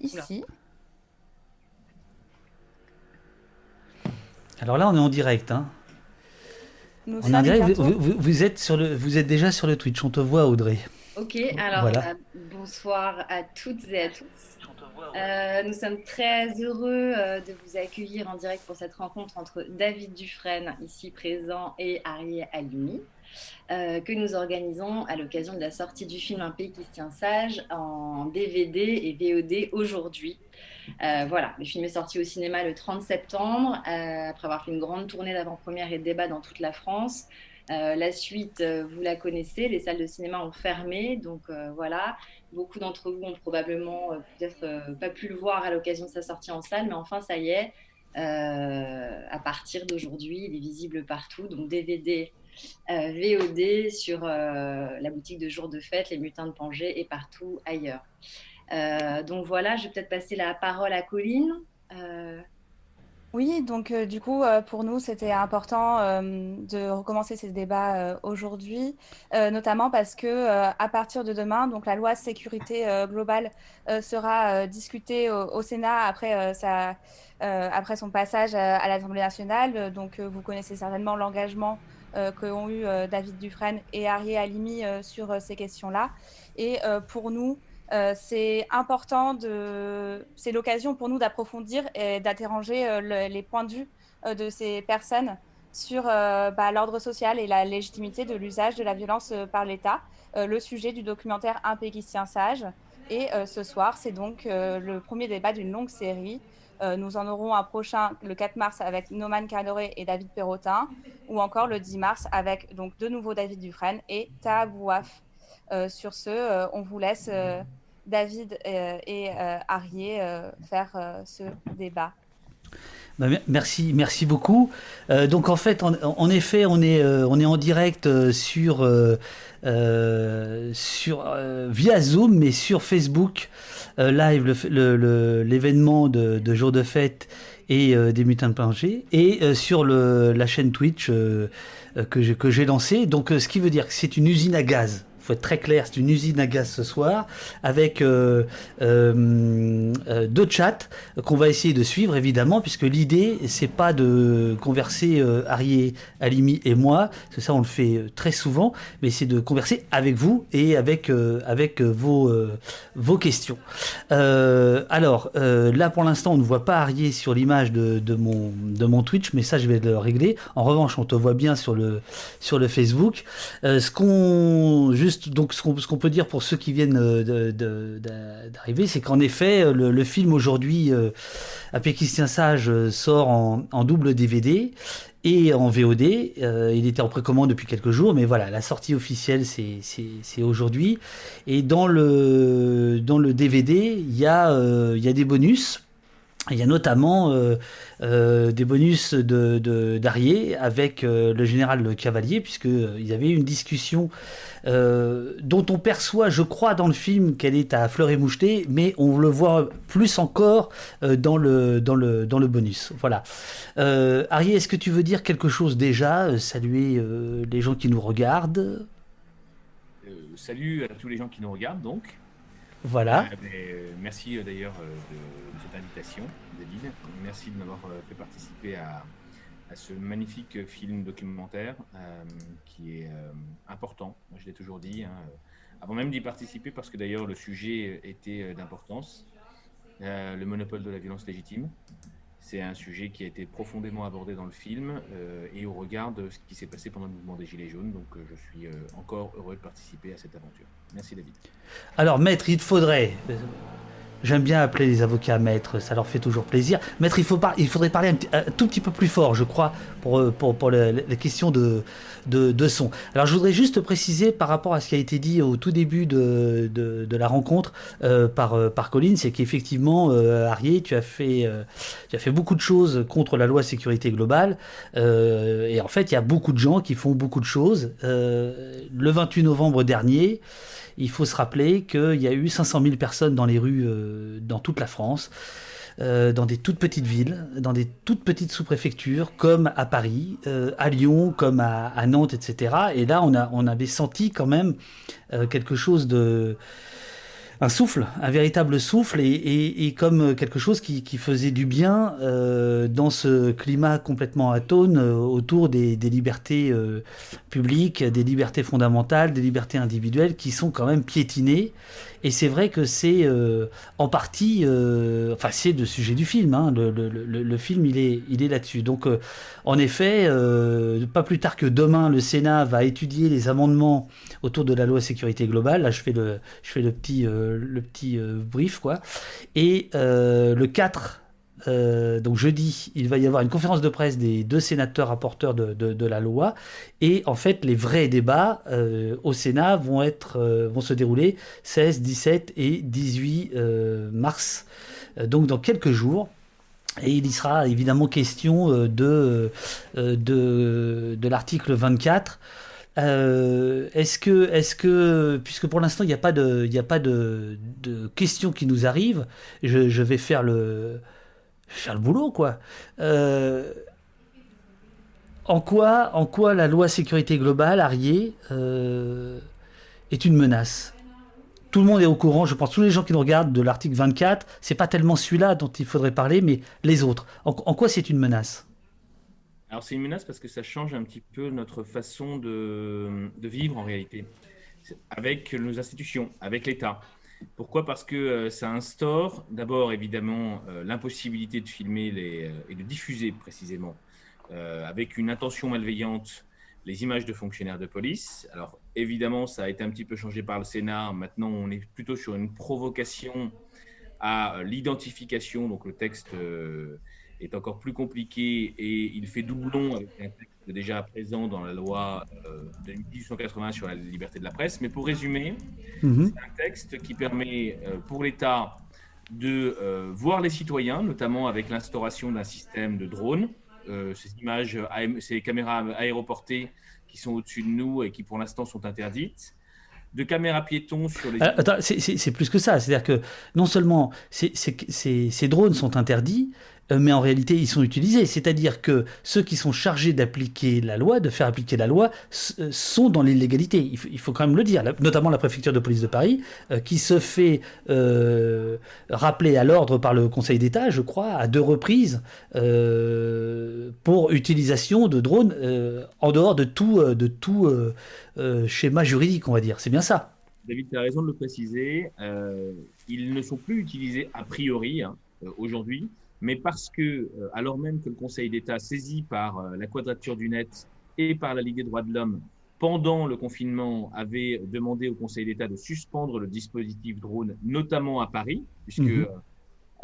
ici. Alors là, on est en direct. Hein. Nous on direct, vous, êtes sur le, vous êtes déjà sur le Twitch. On te voit, Audrey. Ok, alors euh, bonsoir à toutes et à tous. Euh, nous sommes très heureux euh, de vous accueillir en direct pour cette rencontre entre David Dufresne, ici présent, et Arié Alimi, que nous organisons à l'occasion de la sortie du film Un pays qui se tient sage en DVD et VOD aujourd'hui. voilà, le film est sorti au cinéma le 30 septembre, après avoir fait une grande tournée d'avant-première et de débat dans toute la France. Euh, la suite, euh, vous la connaissez, les salles de cinéma ont fermé, donc euh, voilà. Beaucoup d'entre vous ont probablement peut-être pas pu le voir à l'occasion de sa sortie en salle, mais enfin ça y est, à partir d'aujourd'hui, il est visible partout, donc DVD, VOD sur la boutique de jour de fête, les Mutins de Pangée et partout ailleurs. donc voilà, je vais peut-être passer la parole à Colline. Oui, donc euh, du coup, euh, pour nous, c'était important euh, de recommencer ces débats aujourd'hui, notamment parce que à partir de demain, donc la loi sécurité globale sera discutée au, Sénat après sa, après son passage à, l'Assemblée nationale. Donc, vous connaissez certainement l'engagement qu'ont eu David Dufresne et Arié Alimi sur ces questions-là. Et pour nous, euh, c'est important. C'est l'occasion pour nous d'approfondir et d'interroger euh, les points de vue euh, de ces personnes sur bah, l'ordre social et la légitimité de l'usage de la violence par l'État. le sujet du documentaire Un sage. Et ce soir, c'est donc le premier débat d'une longue série. Nous en aurons un prochain le 4 mars avec Noman Cadoré et David Perrotin, ou encore le 10 mars avec donc de nouveau David Dufresne et Taabouaf. Euh, sur ce, euh, on vous laisse euh, David et Arié faire ce débat. Bah, merci, merci beaucoup. donc en fait, en, effet, on est, on est en direct sur, sur via Zoom, mais sur Facebook live, l'événement de, jour de fête et des mutins de plongée, et sur la chaîne Twitch que j'ai lancée. Donc ce qui veut dire que c'est une usine à gaz faut être très clair, c'est une usine à gaz ce soir, avec euh, euh, euh, deux chats qu'on va essayer de suivre évidemment, puisque l'idée c'est pas de converser Arié, Alimi et moi, parce que ça on le fait très souvent, mais c'est de converser avec vous et avec avec vos vos questions. alors là pour l'instant on ne voit pas Arié sur l'image de, de, mon de mon Twitch, mais ça je vais le régler. En revanche on te voit bien sur le sur le Facebook. ce qu'on juste donc ce qu'on peut dire pour ceux qui viennent euh, d'arriver, c'est qu'en effet, euh, le, film aujourd'hui, euh, à Sage, sort en, double DVD et en VOD. il était en précommande depuis quelques jours, mais voilà, la sortie officielle, c'est aujourd'hui. Et dans le, dans le DVD, il y a des bonus. Il y a notamment des bonus de d'Arié avec le général Cavalier, puisqu'il y avait une discussion euh, dont on perçoit, je crois, dans le film qu'elle est à fleur et moucheté, mais on le voit plus encore euh, dans, le, dans, le, dans le bonus. Voilà. Euh, est-ce que tu veux dire quelque chose déjà euh, Saluer les gens qui nous regardent? Salut à tous les gens qui nous regardent, donc. Voilà. merci d'ailleurs de, cette invitation, David. Merci de m'avoir fait participer à, ce magnifique film documentaire euh, qui est euh, important. Moi, je l'ai toujours dit, hein, avant même d'y participer, parce que d'ailleurs le sujet était euh, d'importance. le monopole de la violence légitime. C'est un sujet qui a été profondément abordé dans le film et au regard de ce qui s'est passé pendant le mouvement des Gilets jaunes. Donc je suis encore heureux de participer à cette aventure. Merci David. Alors maître, il faudrait J'aime bien appeler les avocats maîtres, ça leur fait toujours plaisir. Maître, il, faut il faudrait parler un, tout petit peu plus fort, je crois, pour, euh, pour, pour les, questions de, de, son. Alors, je voudrais juste préciser par rapport à ce qui a été dit au tout début de, de, la rencontre euh, par, euh, par Colline, c'est qu'effectivement, euh, Arié, tu as, fait, tu as fait beaucoup de choses contre la loi sécurité globale. et en fait, il y a beaucoup de gens qui font beaucoup de choses. le 28 novembre dernier, il faut se rappeler qu'il y a eu 500 000 personnes dans les rues euh, dans toute la France, euh, dans des toutes petites villes, dans des toutes petites sous-préfectures, comme à Paris, euh, à Lyon, comme à, Nantes, etc. Et là, on, avait senti quand même quelque chose de un souffle, un véritable souffle, et, comme quelque chose qui, faisait du bien euh, dans ce climat complètement atone euh, autour des, libertés euh, publiques, des libertés fondamentales, des libertés individuelles qui sont quand même piétinées. Et c'est vrai que c'est en partie, enfin c'est le sujet du film. Hein. le, film il est, il est là-dessus. Donc en effet, pas plus tard que demain, le Sénat va étudier les amendements autour de la loi sécurité globale. Là, je fais le, je fais le petit le petit euh, brief, quoi. Et euh, le 4, euh, donc jeudi, il va y avoir une conférence de presse des deux sénateurs rapporteurs de, la loi. Et en fait, les vrais débats au Sénat vont, être, vont se dérouler 16, 17 et 18 mars. donc dans quelques jours. Et il y sera évidemment question de, de, l'article 24 euh, est-ce que, est-ce que, puisque pour l'instant il n'y a pas de, a pas de, questions qui nous arrivent, je vais faire le, faire le boulot quoi. Euh, en quoi, en quoi la loi sécurité globale, Arié, euh, est une menace? Tout le monde est au courant, je pense, tous les gens qui nous regardent de l'article 24, c'est pas tellement celui-là dont il faudrait parler, mais les autres. en quoi c'est une menace? Alors c'est une menace parce que ça change un petit peu notre façon de, vivre en réalité, avec nos institutions, avec l'État. Pourquoi? Parce que euh, ça instaure d'abord évidemment euh, l'impossibilité de filmer euh, et de diffuser précisément avec une intention malveillante les images de fonctionnaires de police. Alors évidemment ça a été un petit peu changé par le Sénat. Maintenant on est plutôt sur une provocation à l'identification, donc le texte est encore plus compliqué et il fait doublon avec un texte déjà présent dans la loi euh, de 1880 sur la liberté de la presse. Mais pour résumer, mhm. c'est un texte qui permet euh, pour l'État de euh, voir les citoyens, notamment avec l'instauration d'un système de drones, ces images, ces caméras aéroportées qui sont au-dessus de nous et qui pour l'instant sont interdites de caméras piétons sur les. c'est plus que ça. C'est-à-dire que non seulement ces drones sont interdits, mais en réalité ils sont utilisés. C'est-à-dire que ceux qui sont chargés d'appliquer la loi, de faire appliquer la loi, euh, sont dans l'illégalité. Il, faut quand même le dire, notamment la préfecture de police de Paris, euh, qui se fait rappeler à l'ordre par le Conseil d'État, je crois, à deux reprises, pour utilisation de drones en dehors de tout, de tout schéma juridique, on va dire. C'est bien ça. David, tu as raison de le préciser. ils ne sont plus utilisés a priori hein, aujourd'hui mais parce que, euh, alors même que le Conseil d'État, saisi par euh, la Quadrature du Net et par la Ligue des droits de l'homme, pendant le confinement, avait demandé au Conseil d'État de suspendre le dispositif drone, notamment à Paris, puisque mhm.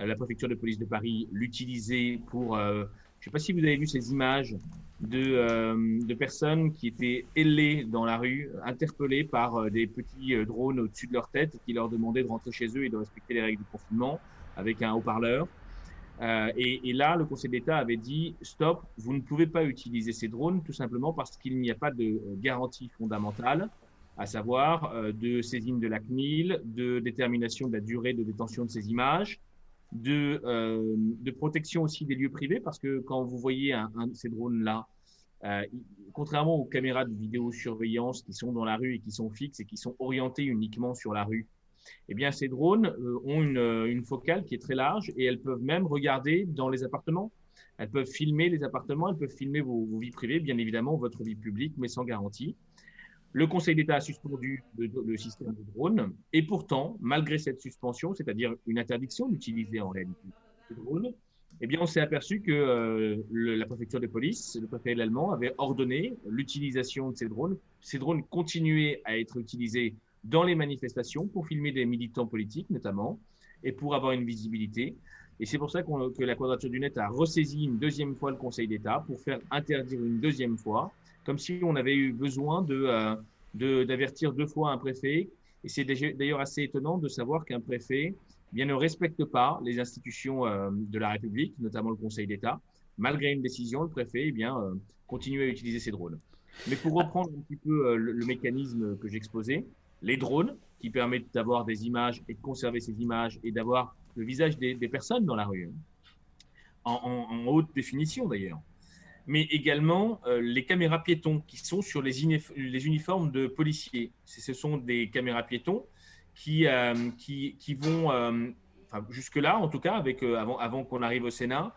euh, la préfecture de police de Paris l'utilisait pour... je ne sais pas si vous avez vu ces images de, de personnes qui étaient ailées dans la rue, interpellées par des petits drones au-dessus de leur tête qui leur demandaient de rentrer chez eux et de respecter les règles du confinement avec un haut-parleur. Euh, et, là, le Conseil d'État avait dit stop, vous ne pouvez pas utiliser ces drones tout simplement parce qu'il n'y a pas de euh, garantie fondamentale, à savoir euh, de saisine de la CNIL, de détermination de la durée de détention de ces images, de, protection aussi des lieux privés parce que quand vous voyez ces drones-là, contrairement aux caméras de vidéosurveillance qui sont dans la rue et qui sont fixes et qui sont orientées uniquement sur la rue, eh bien, ces drones euh, ont euh, une, focale qui est très large et elles peuvent même regarder dans les appartements. Elles peuvent filmer les appartements, elles peuvent filmer vos, vies privées, bien évidemment, votre vie publique, mais sans garantie. Le Conseil d'État a suspendu le, système de drones et pourtant, malgré cette suspension, c'est-à-dire une interdiction d'utiliser en réalité ces drones, eh bien, on s'est aperçu que euh, la préfecture de police, le préfet allemand, avait ordonné l'utilisation de ces drones. Ces drones continuaient à être utilisés dans les manifestations pour filmer des militants politiques notamment et pour avoir une visibilité. Et c'est pour ça que la Quadrature du Net a ressaisi une deuxième fois le Conseil d'État pour faire interdire une deuxième fois, comme si on avait eu besoin de euh, d'avertir deux fois un préfet. Et c'est d'ailleurs assez étonnant de savoir qu'un préfet eh bien, ne respecte pas les institutions euh, de la République, notamment le Conseil d'État. Malgré une décision, le préfet eh bien, euh, continue à utiliser ses drones. Mais pour reprendre un petit peu le mécanisme que j'exposais, les drones, qui permettent d'avoir des images et de conserver ces images et d'avoir le visage des, personnes dans la rue, en, haute définition d'ailleurs. Mais également euh, les caméras piétons qui sont sur les, uniformes de policiers. Ce sont des caméras piétons qui, qui, qui, vont, enfin, jusque-là en tout cas, avec, avant qu'on arrive au Sénat,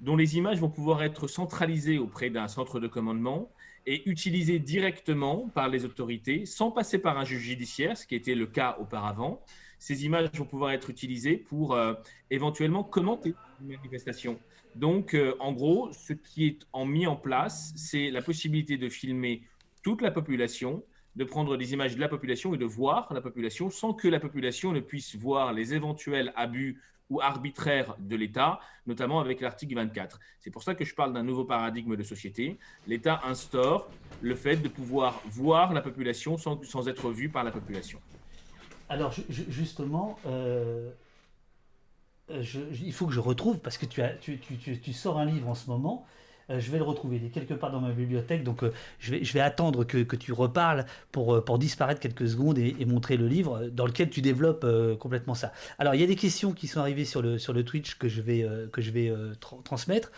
dont les images vont pouvoir être centralisées auprès d'un centre de commandement et utilisées directement par les autorités sans passer par un juge judiciaire, ce qui était le cas auparavant. Ces images vont pouvoir être utilisées pour euh, éventuellement commenter une manifestation. Donc, euh, en gros, ce qui est mis en place, c'est la possibilité de filmer toute la population, de prendre des images de la population et de voir la population sans que la population ne puisse voir les éventuels abus ou arbitraire de l'État, notamment avec l'article 24. C'est pour ça que je parle d'un nouveau paradigme de société. L'État instaure le fait de pouvoir voir la population sans, être vu par la population. Alors justement, euh, il faut que je retrouve, parce que tu, sors un livre en ce moment euh, je vais le retrouver. Il est quelque part dans ma bibliothèque, donc euh, je, vais, je vais attendre que, que tu reparles pour, euh, pour disparaître quelques secondes et, montrer le livre dans lequel tu développes complètement ça. Alors, il y a des questions qui sont arrivées sur le, sur le Twitch que je vais, que je vais transmettre.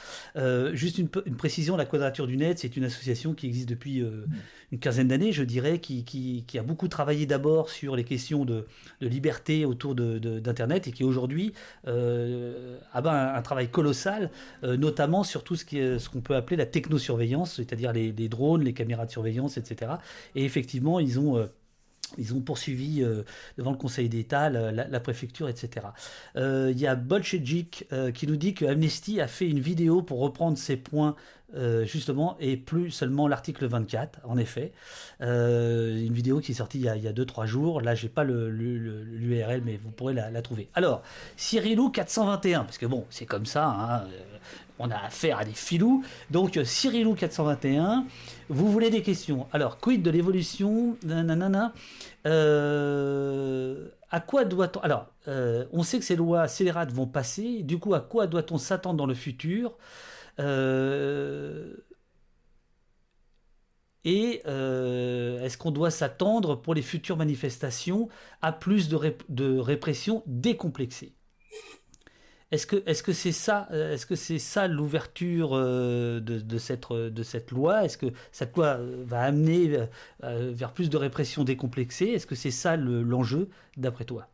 juste une, une, précision, la Quadrature du Net, c'est une association qui existe depuis une quinzaine d'années, je dirais, qui, qui, qui, a beaucoup travaillé d'abord sur les questions de, de liberté autour d'Internet de, et qui aujourd'hui a ben, un, un, travail colossal, notamment sur tout ce ce qu'on peut appeler la technosurveillance, c'est-à-dire les, drones, les caméras de surveillance, etc. Et effectivement, ils ont... Euh, ils ont poursuivi euh, devant le Conseil d'État, la, préfecture, etc. Euh, il y a Bolchedjik qui nous dit que Amnesty a fait une vidéo pour reprendre ces points justement, et plus seulement l'article 24, en effet. Une vidéo qui est sortie il y a 2-3 jours. Là, j'ai pas l'URL, mais vous pourrez la, trouver. Alors, Cyrilou 421, parce que bon, c'est comme ça, hein, on a affaire à des filous. Donc, Cyrilou 421, vous voulez des questions. Alors, quid de l'évolution Nanana. à quoi doit-on. Alors, on sait que ces lois scélérates vont passer. Du coup, à quoi doit-on s'attendre dans le futur euh, et euh, est-ce qu'on doit s'attendre pour les futures manifestations à plus de répression décomplexée? Est-ce que est-ce que c'est ça euh, est-ce que c'est ça l'ouverture de, de, cette de cette loi? Est-ce que cette loi va amener vers plus de répression décomplexée? Est-ce que c'est ça l'enjeu d'après toi,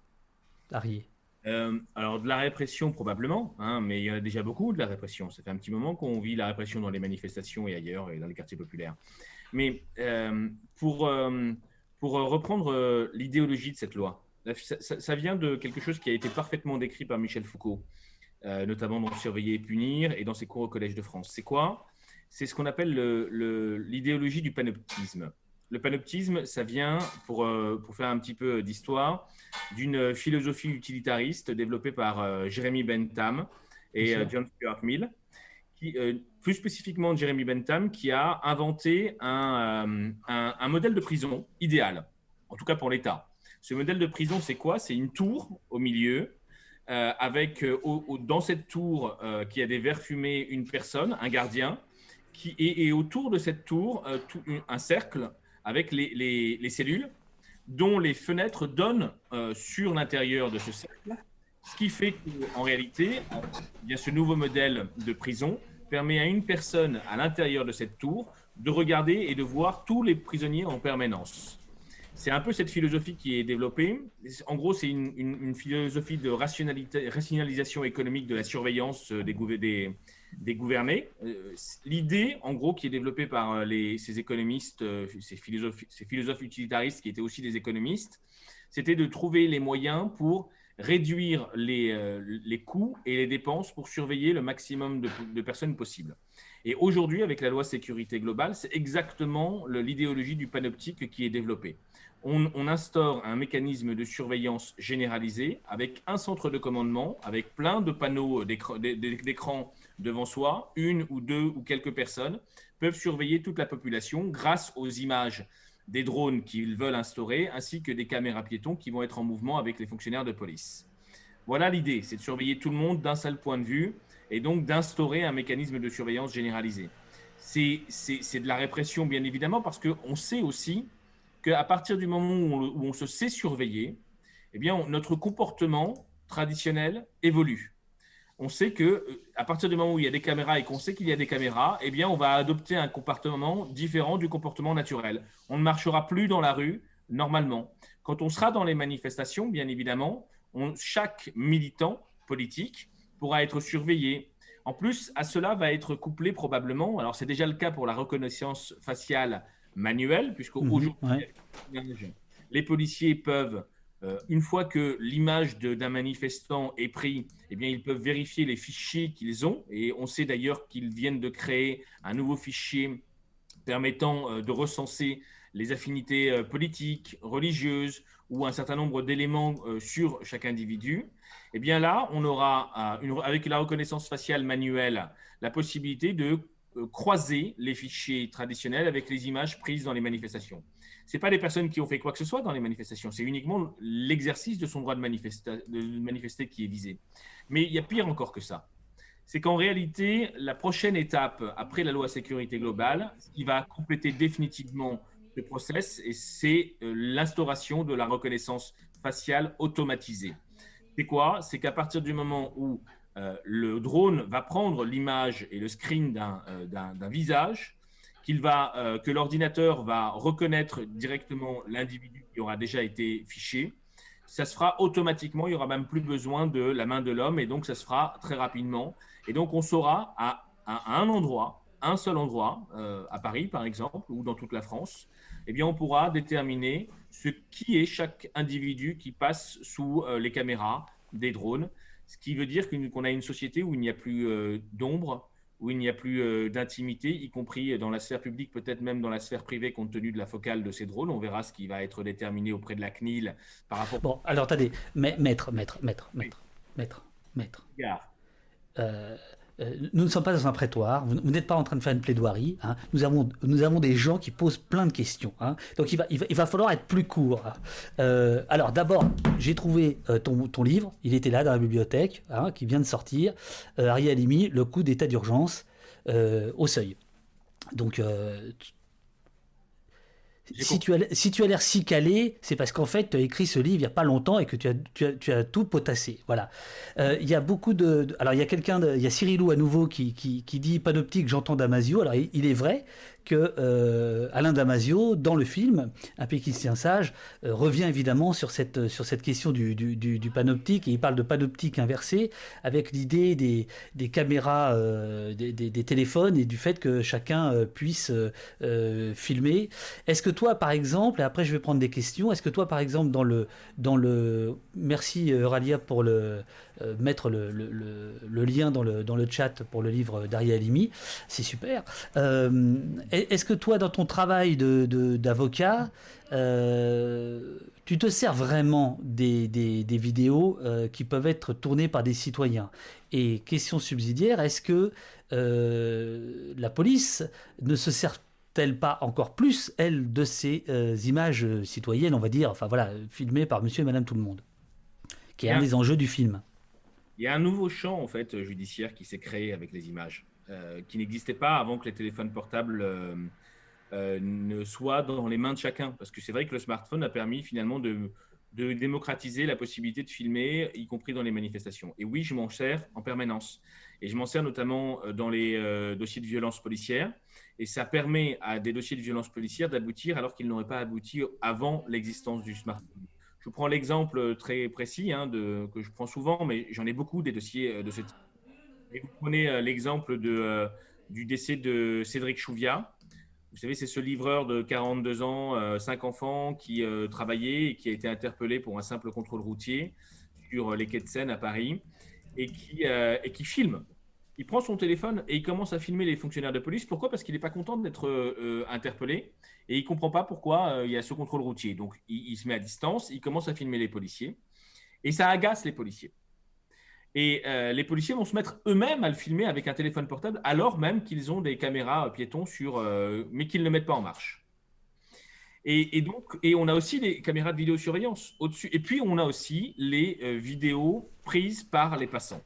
Arié euh, alors, de la répression, probablement, hein, mais il y en a déjà beaucoup de la répression. Ça fait un petit moment qu'on vit la répression dans les manifestations et ailleurs, et dans les quartiers populaires. Mais euh, pour, euh, pour reprendre l'idéologie de cette loi, ça, vient de quelque chose qui a été parfaitement décrit par Michel Foucault, notamment dans Surveiller et punir et dans ses cours au Collège de France. C'est quoi? C'est ce qu'on appelle l'idéologie du panoptisme. Le panoptisme, ça vient, pour, pour faire un petit peu d'histoire, d'une philosophie utilitariste développée par euh, Jeremy Bentham et euh, John Stuart Mill. Qui, euh, plus spécifiquement Jeremy Bentham, qui a inventé un, un, modèle de prison idéal, en tout cas pour l'État. Ce modèle de prison, c'est quoi? C'est une tour au milieu, avec dans cette tour qui a des verres fumés, une personne, un gardien, qui, et, autour de cette tour, un cercle avec les, les, les cellules dont les fenêtres donnent euh, sur l'intérieur de ce cercle, ce qui fait qu'en réalité, bien, ce nouveau modèle de prison permet à une personne à l'intérieur de cette tour de regarder et de voir tous les prisonniers en permanence. C'est un peu cette philosophie qui est développée. En gros, c'est une, philosophie de rationalisation économique de la surveillance des, des, gouvernés. Euh, l'idée, en gros, qui est développée par euh, ces économistes, euh, ces philosophes, utilitaristes qui étaient aussi des économistes, c'était de trouver les moyens pour réduire les, les coûts et les dépenses pour surveiller le maximum de, de personnes possible. Et aujourd'hui, avec la loi sécurité globale, c'est exactement l'idéologie du panoptique qui est développée. On, instaure un mécanisme de surveillance généralisé avec un centre de commandement, avec plein de panneaux d'écran devant soi, une ou deux ou quelques personnes peuvent surveiller toute la population grâce aux images des drones qu'ils veulent instaurer, ainsi que des caméras piétons qui vont être en mouvement avec les fonctionnaires de police. Voilà l'idée, c'est de surveiller tout le monde d'un seul point de vue et donc d'instaurer un mécanisme de surveillance généralisé. C'est de la répression, bien évidemment, parce qu'on sait aussi qu'à partir du moment où on, se sait surveiller, eh bien, notre comportement traditionnel évolue on sait que euh, à partir du moment où il y a des caméras et qu'on sait qu'il y a des caméras, eh bien, on va adopter un comportement différent du comportement naturel. On ne marchera plus dans la rue normalement. Quand on sera dans les manifestations, bien évidemment, chaque militant politique pourra être surveillé. En plus, à cela va être couplé probablement, alors c'est déjà le cas pour la reconnaissance faciale manuelle, puisque mhm, aujourd'hui, les policiers peuvent, euh, une fois que l'image d'un manifestant est prise, eh bien, ils peuvent vérifier les fichiers qu'ils ont. Et on sait d'ailleurs qu'ils viennent de créer un nouveau fichier permettant euh, de recenser les affinités euh, politiques, religieuses ou un certain nombre d'éléments sur chaque individu, eh bien là, on aura, avec la reconnaissance faciale manuelle, la possibilité de croiser les fichiers traditionnels avec les images prises dans les manifestations. Ce pas les personnes qui ont fait quoi que ce soit dans les manifestations, c'est uniquement l'exercice de son droit de manifester, qui est visé. Mais il y a pire encore que ça. C'est qu'en réalité, la prochaine étape après la loi sécurité globale, qui va compléter définitivement le process c'est euh, l'instauration de la reconnaissance faciale automatisée. C'est quoi? C'est qu'à partir du moment où euh, le drone va prendre l'image et le screen d'un euh, visage, va, que l'ordinateur va reconnaître directement l'individu qui aura déjà été fiché, ça se fera automatiquement, il n'y aura même plus besoin de la main de l'homme et donc ça se fera très rapidement. Et donc on saura à, un endroit, un seul endroit, à Paris par exemple, ou dans toute la France, eh bien, on pourra déterminer ce qui est chaque individu qui passe sous euh, les caméras des drones, ce qui veut dire qu'on a une société où il n'y a plus euh, d'ombre, où il n'y a plus euh, d'intimité, y compris dans la sphère publique, peut-être même dans la sphère privée, compte tenu de la focale de ces drones. On verra ce qui va être déterminé auprès de la CNIL par rapport. Bon, alors attendez, maître, maître, maître, maître, maître, maître. Euh, nous ne sommes pas dans un prétoire, vous, n'êtes pas en train de faire une plaidoirie, hein. nous, avons, des gens qui posent plein de questions, hein. donc il va, falloir être plus court. Hein. Euh, alors d'abord, j'ai trouvé euh, ton, livre, il était là dans la bibliothèque, qui vient de sortir, Ariel Alimi, Le coup d'état d'urgence au seuil. Donc si tu, as, si tu as l'air si calé, c'est parce qu'en fait, tu as écrit ce livre il n'y a pas longtemps et que tu as, tu as, tu as tout potassé. Voilà. Euh, il y a beaucoup de. Alors, il y a quelqu'un, il y a Cyrilou à nouveau qui, qui, qui dit panoptique, j'entends Damasio. Alors, il, est vrai que euh, Alain Damasio, dans le film, Un péquistien sage, euh, revient évidemment sur cette, sur cette question du, du, panoptique, et il parle de panoptique inversé, avec l'idée des, des caméras, euh, des, des, téléphones, et du fait que chacun puisse filmer. Est-ce que toi, par exemple, et après je vais prendre des questions, est-ce que toi, par exemple, dans le... Dans le merci Ralia pour le, euh, mettre le, lien dans le, dans le chat pour le livre d'Ariel Halimi. C'est super. Euh, est-ce que toi, dans ton travail d'avocat, de, euh, tu te sers vraiment des, des, vidéos qui peuvent être tournées par des citoyens? Et question subsidiaire, est-ce que la police ne se sert elle pas encore plus, elle, de ces images citoyennes, on va dire, enfin voilà, filmées par monsieur et madame tout le monde, qui est un des enjeux du film? Il y a un nouveau champ en fait judiciaire qui s'est créé avec les images, euh, qui n'existait pas avant que les téléphones portables euh, euh, ne soient dans les mains de chacun. Parce que c'est vrai que le smartphone a permis finalement de, de, démocratiser la possibilité de filmer, y compris dans les manifestations. Et oui, je m'en sers en permanence. Et je m'en sers notamment dans les dossiers de violence policière. Et ça permet à des dossiers de violence policière d'aboutir alors qu'ils n'auraient pas abouti avant l'existence du smartphone. Je prends l'exemple très précis hein, que je prends souvent, mais j'en ai beaucoup des dossiers euh, de ce type. vous prenez euh, l'exemple euh, du décès de Cédric Chouvia. Vous savez, c'est ce livreur de 42 ans, 5 enfants, qui travaillait et qui a été interpellé pour un simple contrôle routier sur les quais de Seine à Paris et qui, et qui filme il prend son téléphone et il commence à filmer les fonctionnaires de police. Pourquoi? Parce qu'il n'est pas content d'être euh, interpellé et il ne comprend pas pourquoi euh, il y a ce contrôle routier. Donc il, se met à distance, il commence à filmer les policiers et ça agace les policiers. Et euh, les policiers vont se mettre eux-mêmes à le filmer avec un téléphone portable alors même qu'ils ont des caméras piétons sur, mais qu'ils ne mettent pas en marche. Et, donc, et on a aussi les caméras de vidéosurveillance au-dessus. Et puis on a aussi les vidéos prises par les passants.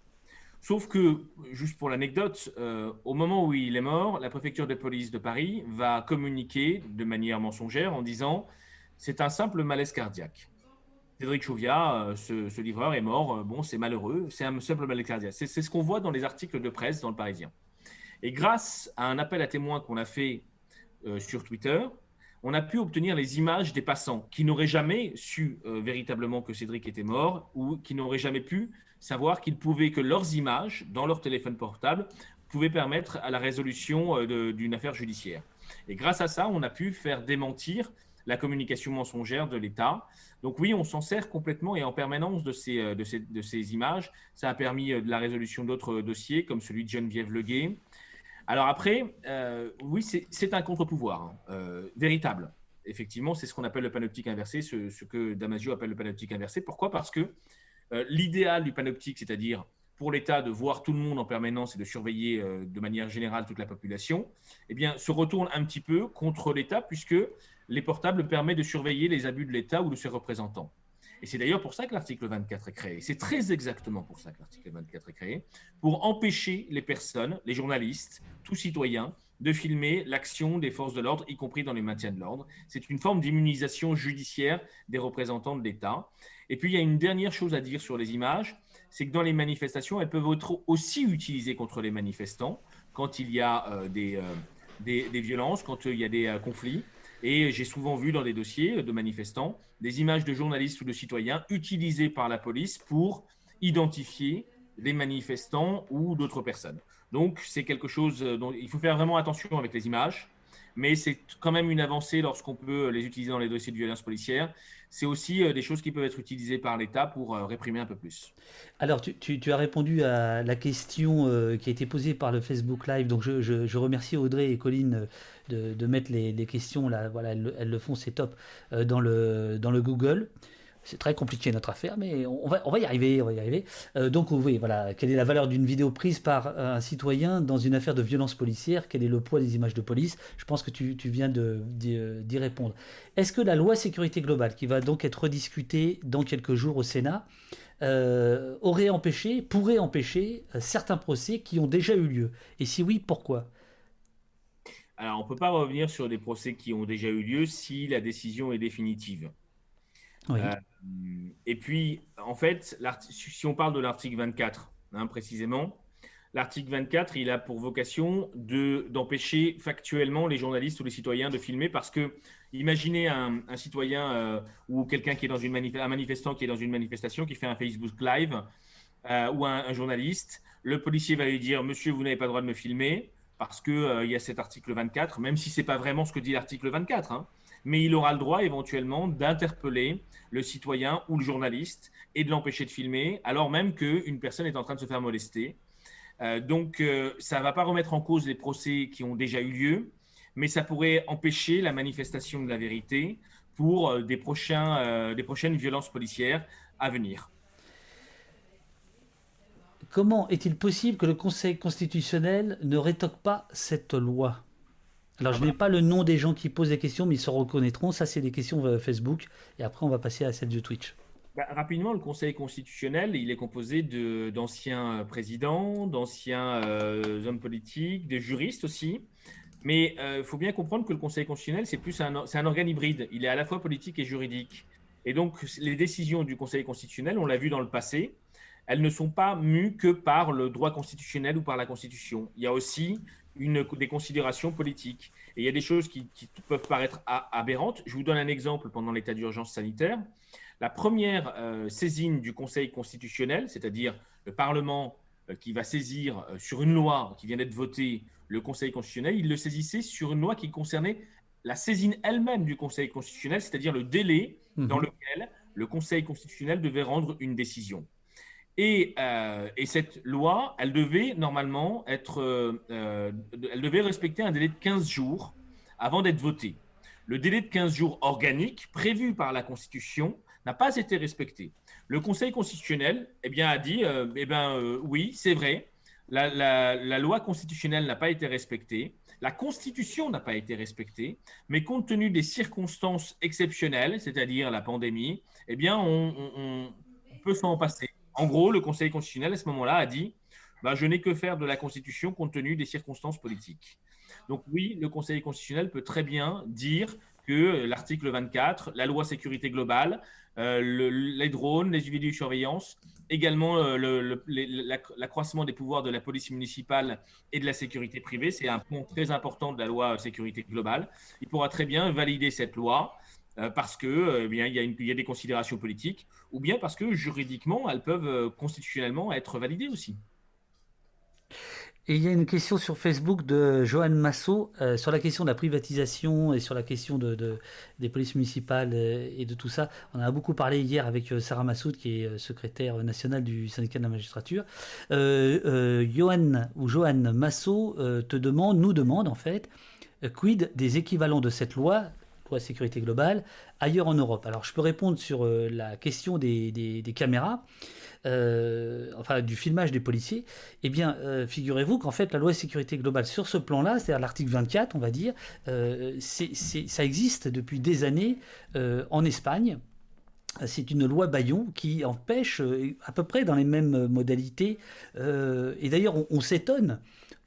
Sauf que, juste pour l'anecdote, euh, au moment où il est mort, la préfecture de police de Paris va communiquer de manière mensongère en disant c'est un simple malaise cardiaque. Cédric Chouvia, euh, ce, livreur, est mort. Euh, bon, c'est malheureux, c'est un simple malaise cardiaque. C'est ce qu'on voit dans les articles de presse dans le Parisien. Et grâce à un appel à témoins qu'on a fait sur Twitter, on a pu obtenir les images des passants qui n'auraient jamais su véritablement que Cédric était mort ou qui n'auraient jamais pu savoir qu'ils pouvaient que leurs images dans leur téléphone portable pouvaient permettre à la résolution euh, d'une affaire judiciaire. Et grâce à ça, on a pu faire démentir la communication mensongère de l'État. Donc oui, on s'en sert complètement et en permanence de ces, euh, de ces, de ces images. Ça a permis de la résolution d'autres dossiers, comme celui de Geneviève Leguet, alors après, euh, oui, c'est un contre-pouvoir hein, euh, véritable. Effectivement, c'est ce qu'on appelle le panoptique inversé, ce, que Damasio appelle le panoptique inversé. Pourquoi? Parce que euh, l'idéal du panoptique, c'est-à-dire pour l'État de voir tout le monde en permanence et de surveiller de manière générale toute la population, eh bien, se retourne un petit peu contre l'État puisque les portables permettent de surveiller les abus de l'État ou de ses représentants. Et c'est d'ailleurs pour ça que l'article 24 est créé. C'est très exactement pour ça que l'article 24 est créé, pour empêcher les personnes, les journalistes, tout citoyen, de filmer l'action des forces de l'ordre, y compris dans les maintiens de l'ordre. C'est une forme d'immunisation judiciaire des représentants de l'État. Et puis, il y a une dernière chose à dire sur les images, c'est que dans les manifestations, elles peuvent être aussi utilisées contre les manifestants quand il y a euh, des, euh, des, des, violences, quand il y a des euh, conflits. Et j'ai souvent vu dans des dossiers de manifestants des images de journalistes ou de citoyens utilisées par la police pour identifier les manifestants ou d'autres personnes. Donc c'est quelque chose dont il faut faire vraiment attention avec les images, mais c'est quand même une avancée lorsqu'on peut les utiliser dans les dossiers de violence policière c'est aussi euh, des choses qui peuvent être utilisées par l'État pour euh, réprimer un peu plus. Alors, tu, as répondu à la question euh, qui a été posée par le Facebook Live. Donc, je, remercie Audrey et Colline de, mettre les, questions. Là, voilà, elles, le font, c'est top, dans, le, dans le Google. C'est très compliqué notre affaire, mais on va, y arriver, on va y arriver. Euh, donc, oui, voilà, quelle est la valeur d'une vidéo prise par un citoyen dans une affaire de violence policière? Quel est le poids des images de police? Je pense que tu, viens d'y répondre. Est-ce que la loi sécurité globale, qui va donc être rediscutée dans quelques jours au Sénat, euh, aurait empêché, pourrait empêcher euh, certains procès qui ont déjà eu lieu? Et si oui, pourquoi? Alors, on ne peut pas revenir sur des procès qui ont déjà eu lieu si la décision est définitive. Euh, et puis, en fait, si on parle de l'article 24, hein, précisément, l'article 24, il a pour vocation d'empêcher factuellement les journalistes ou les citoyens de filmer parce que, imaginez un, citoyen euh, ou quelqu'un qui est dans une un manifestant qui est dans une manifestation, qui fait un Facebook Live euh, ou un, journaliste, le policier va lui dire Monsieur, vous n'avez pas le droit de me filmer parce qu'il il y a cet article 24, même si ce n'est pas vraiment ce que dit l'article 24. Hein mais il aura le droit éventuellement d'interpeller le citoyen ou le journaliste et de l'empêcher de filmer, alors même qu'une personne est en train de se faire molester. Euh, donc, euh, ça ne va pas remettre en cause les procès qui ont déjà eu lieu, mais ça pourrait empêcher la manifestation de la vérité pour euh, des, prochains, des prochaines violences policières à venir. Comment est-il possible que le Conseil constitutionnel ne rétoque pas cette loi? Alors, je n'ai pas le nom des gens qui posent des questions, mais ils se reconnaîtront. Ça, c'est des questions euh, Facebook. Et après, on va passer à celle de Twitch. Bah, rapidement, le Conseil constitutionnel, il est composé d'anciens présidents, d'anciens euh, hommes politiques, des juristes aussi. Mais il euh, faut bien comprendre que le Conseil constitutionnel, c'est plus un, un organe hybride. Il est à la fois politique et juridique. Et donc, les décisions du Conseil constitutionnel, on l'a vu dans le passé, elles ne sont pas mues que par le droit constitutionnel ou par la Constitution. Il y a aussi une, des considérations politiques. Et il y a des choses qui, peuvent paraître aberrantes. Je vous donne un exemple pendant l'état d'urgence sanitaire. La première euh, saisine du Conseil constitutionnel, c'est-à-dire le Parlement euh, qui va saisir euh, sur une loi qui vient d'être votée le Conseil constitutionnel, il le saisissait sur une loi qui concernait la saisine elle-même du Conseil constitutionnel, c'est-à-dire le délai mmh dans lequel le Conseil constitutionnel devait rendre une décision. Euh, et, cette loi, elle devait normalement être, euh, euh, elle devait respecter un délai de 15 jours avant d'être votée. Le délai de 15 jours organique prévu par la Constitution n'a pas été respecté. Le Conseil constitutionnel eh bien, a dit eh bien, oui, c'est vrai, la, loi constitutionnelle n'a pas été respectée, la Constitution n'a pas été respectée, mais compte tenu des circonstances exceptionnelles, c'est-à-dire la pandémie, eh bien, on peut s'en passer. En gros, le Conseil constitutionnel, à ce moment-là, a dit bah, Je n'ai que faire de la Constitution compte tenu des circonstances politiques. Donc, oui, le Conseil constitutionnel peut très bien dire que l'article 24, la loi sécurité globale, les drones, les vidéosurveillance, également l'accroissement des pouvoirs de la police municipale et de la sécurité privée, c'est un point très important de la loi sécurité globale. Il pourra très bien valider cette loi euh, parce que euh, eh bien, il, y a des considérations politiques, ou bien parce que juridiquement, elles peuvent euh, constitutionnellement être validées aussi. Il y a une question sur Facebook de Johan Massot sur la question de la privatisation et sur la question de, des polices municipales et de tout ça. On a beaucoup parlé hier avec Sarah Massoud, qui est secrétaire nationale du syndicat de la magistrature. Johan ou Johan Massot te demande, nous demande en fait, quid des équivalents de cette loi pour la sécurité globale ailleurs en Europe. Alors je peux répondre sur euh, la question des, caméras, euh, enfin du filmage des policiers. Eh bien, euh, figurez-vous qu'en fait la loi sécurité globale sur ce plan-là, c'est-à-dire l'article 24, on va dire, ça existe depuis des années en Espagne. C'est une loi Bayon qui empêche à peu près dans les mêmes modalités. et d'ailleurs, on s'étonne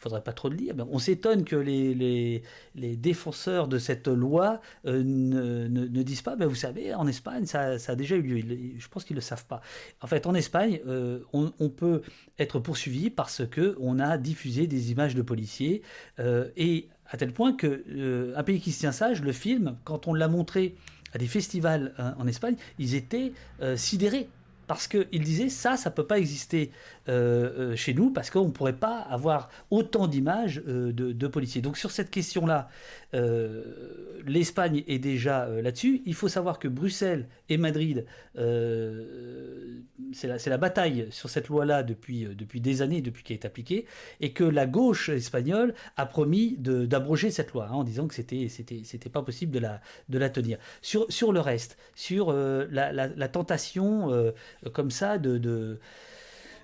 faudrait pas trop le dire, on s'étonne que les, défenseurs de cette loi euh, ne, disent pas, ben vous savez, en Espagne, ça, a déjà eu lieu. Je pense qu'ils ne le savent pas. En fait, en Espagne, euh, on, peut être poursuivi parce que on a diffusé des images de policiers euh, et à tel point que un pays qui se tient sage, le film, quand on l'a montré à des festivals en Espagne, ils étaient sidérés parce qu'il disait ça, ça peut pas exister euh, euh, chez nous parce qu'on ne pourrait pas avoir autant d'images euh, de, policiers. Donc sur cette question-là, l'Espagne est déjà là-dessus. Il faut savoir que Bruxelles et Madrid, c'est la, bataille sur cette loi-là depuis, depuis des années, depuis qu'elle est appliquée, et que la gauche espagnole a promis d'abroger cette loi hein, en disant que c'était c'était pas possible de la, de la tenir. Sur, sur le reste, sur la, tentation comme ça de,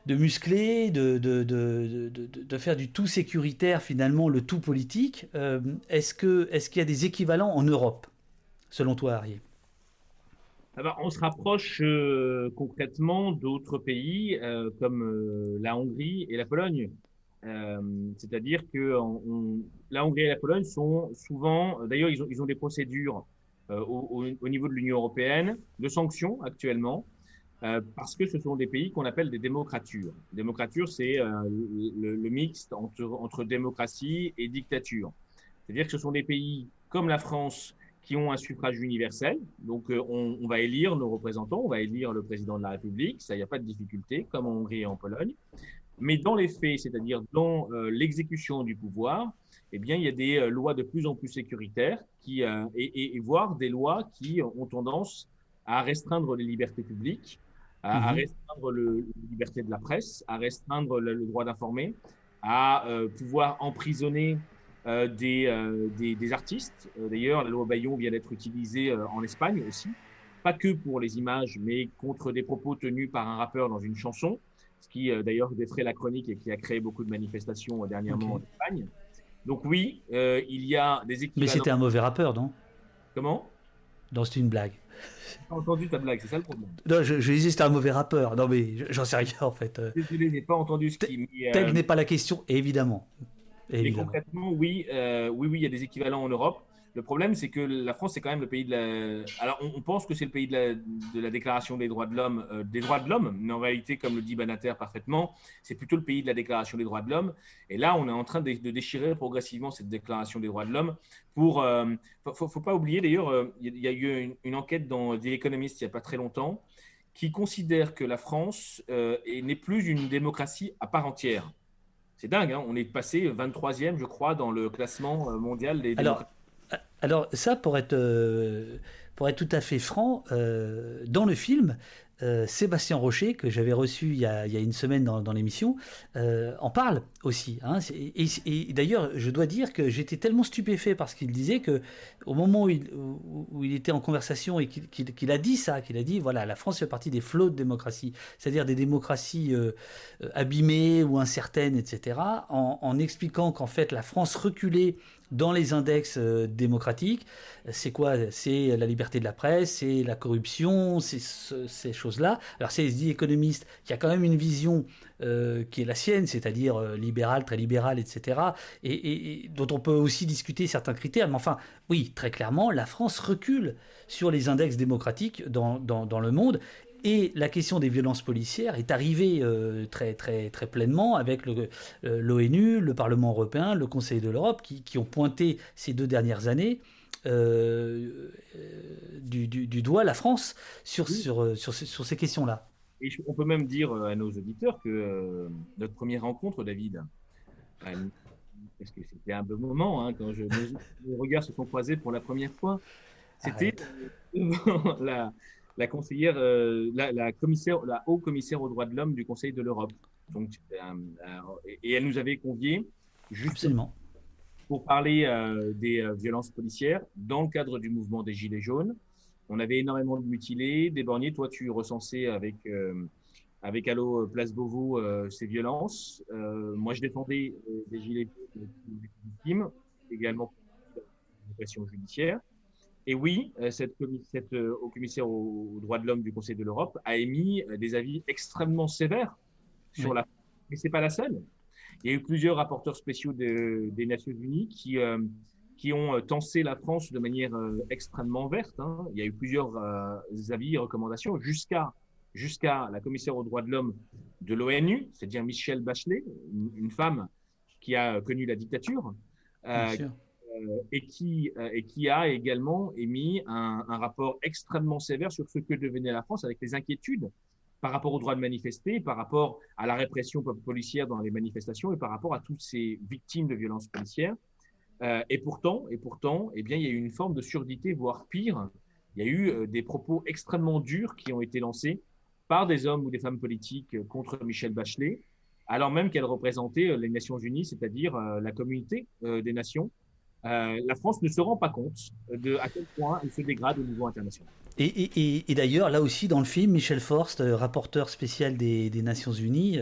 de muscler, de, de, de, faire du tout sécuritaire finalement, le tout politique. Euh, est-ce qu'il est qu'il y a des équivalents en Europe, selon toi, alors, ah bah, on se rapproche euh, concrètement d'autres pays euh, comme la Hongrie et la Pologne. C'est-à-dire que la Hongrie et la Pologne sont souvent, d'ailleurs, ils ont, ils ont des procédures au, niveau de l'Union européenne de sanctions actuellement euh, parce que ce sont des pays qu'on appelle des démocratures. Démocrature, c'est euh, le, le, mixte entre, démocratie et dictature. C'est-à-dire que ce sont des pays comme la France qui ont un suffrage universel. Donc, euh, on, va élire nos représentants, on va élire le président de la République, ça, il n'y a pas de difficulté, comme en Hongrie et en Pologne. Mais dans les faits, c'est-à-dire dans l'exécution du pouvoir, eh bien, il y a des lois de plus en plus sécuritaires qui, et voire des lois qui ont tendance à restreindre les libertés publiques à, mhm. restreindre le, la liberté de la presse, à restreindre le, droit d'informer, à euh, pouvoir emprisonner euh, des, euh, des, des, artistes. D'ailleurs, la loi Bayon vient d'être utilisée en Espagne aussi, pas que pour les images, mais contre des propos tenus par un rappeur dans une chanson, ce qui d'ailleurs défrait la chronique et qui a créé beaucoup de manifestations dernièrement en Espagne. Donc oui, il y a des équipements. Mais c'était un mauvais rappeur, non? Comment? Non, c'était une blague. J'ai entendu ta blague, c'est ça le problème. Non, je, je disais c'était un mauvais rappeur. Non, mais j'en sais rien en fait. Désolé, j'ai pas entendu ce qui. Telle euh, n'est pas la question, évidemment. évidemment. Mais concrètement, oui, euh, oui, oui, il y a des équivalents en Europe. Le problème, c'est que la France, c'est quand même le pays de la. Alors, on, pense que c'est le pays de la, de la, Déclaration des droits de l'homme, euh, des droits de l'homme, mais en réalité, comme le dit Banater parfaitement, c'est plutôt le pays de la Déclaration des droits de l'homme. Et là, on est en train de, déchirer progressivement cette Déclaration des droits de l'homme. Pour, euh, faut, faut, pas oublier d'ailleurs, euh, il y a eu une, enquête dans The Economist il n'y a pas très longtemps qui considère que la France n'est plus une démocratie à part entière. C'est dingue, hein on est passé 23e, je crois, dans le classement mondial des démocraties. Alors ça, pour être, euh, pour être tout à fait franc, euh, dans le film, euh, Sébastien Rocher, que j'avais reçu il y, a, une semaine dans, l'émission, en parle aussi. Hein. Et, d'ailleurs, je dois dire que j'étais tellement stupéfait parce qu'il disait que au moment où il, était en conversation et qu'il a dit ça, qu'il a dit voilà, la France fait partie des flots de démocratie, c'est-à-dire des démocraties abîmées ou incertaines, etc., en, en expliquant qu'en fait la France reculait dans les index démocratiques. C'est quoi? C'est la liberté de la presse, c'est la corruption, c'est ces choses là Alors c'est dit économiste qui a quand même une vision euh, qui est la sienne, c'est-à-dire euh, libérale, très libérale, etc., et, dont on peut aussi discuter certains critères. Mais enfin, oui, très clairement, la France recule sur les index démocratiques dans, le monde. Et la question des violences policières est arrivée euh, très, très, très pleinement avec l'ONU, le, Parlement européen, le Conseil de l'Europe, qui, qui, ont pointé ces deux dernières années du, du, doigt la France sur, sur, sur, sur ces questions-là. Et on peut même dire euh, à nos auditeurs que euh, notre première rencontre, David, euh, parce que c'était un beau moment hein, quand je, regards se sont croisés pour la première fois, c'était la, la, conseillère, la, commissaire, la haut commissaire aux droits de l'homme du Conseil de l'Europe. Donc, et elle nous avait conviés justement pour parler des violences policières dans le cadre du mouvement des Gilets jaunes on avait énormément de mutilés, des borniers. Toi, tu recensais avec, euh, avec Allo euh, Place Beauvau euh, ces violences. moi, je défendais des gilets victimes, également pour la judiciaire. Et oui, cette, cette au commissaire aux droits de l'homme du Conseil de l'Europe a émis des avis extrêmement sévères sur la. Mais c'est pas la seule. Il y a eu plusieurs rapporteurs spéciaux des Nations Unies qui qui ont euh, tensé la France de manière euh, extrêmement verte. Hein. Il y a eu plusieurs euh, avis et recommandations jusqu'à jusqu'à la commissaire aux droits de l'homme de l'ONU, c'est-à-dire Michelle Bachelet, une, femme qui a connu la dictature et, qui, et qui a également émis un, rapport extrêmement sévère sur ce que devenait la France avec les inquiétudes par rapport au droit de manifester, par rapport à la répression policière dans les manifestations et par rapport à toutes ces victimes de violences policières. Euh, et pourtant, et pourtant, eh bien, il y a eu une forme de surdité, voire pire. Il y a eu euh, des propos extrêmement durs qui ont été lancés par des hommes ou des femmes politiques contre Michel Bachelet, alors même qu'elle représentait euh, les Nations Unies, c'est-à-dire la communauté des nations. La France ne se rend pas compte de à quel point elle se dégrade au niveau international. Et, d'ailleurs, là aussi, dans le film, Michel Forst, rapporteur spécial des, Nations Unies,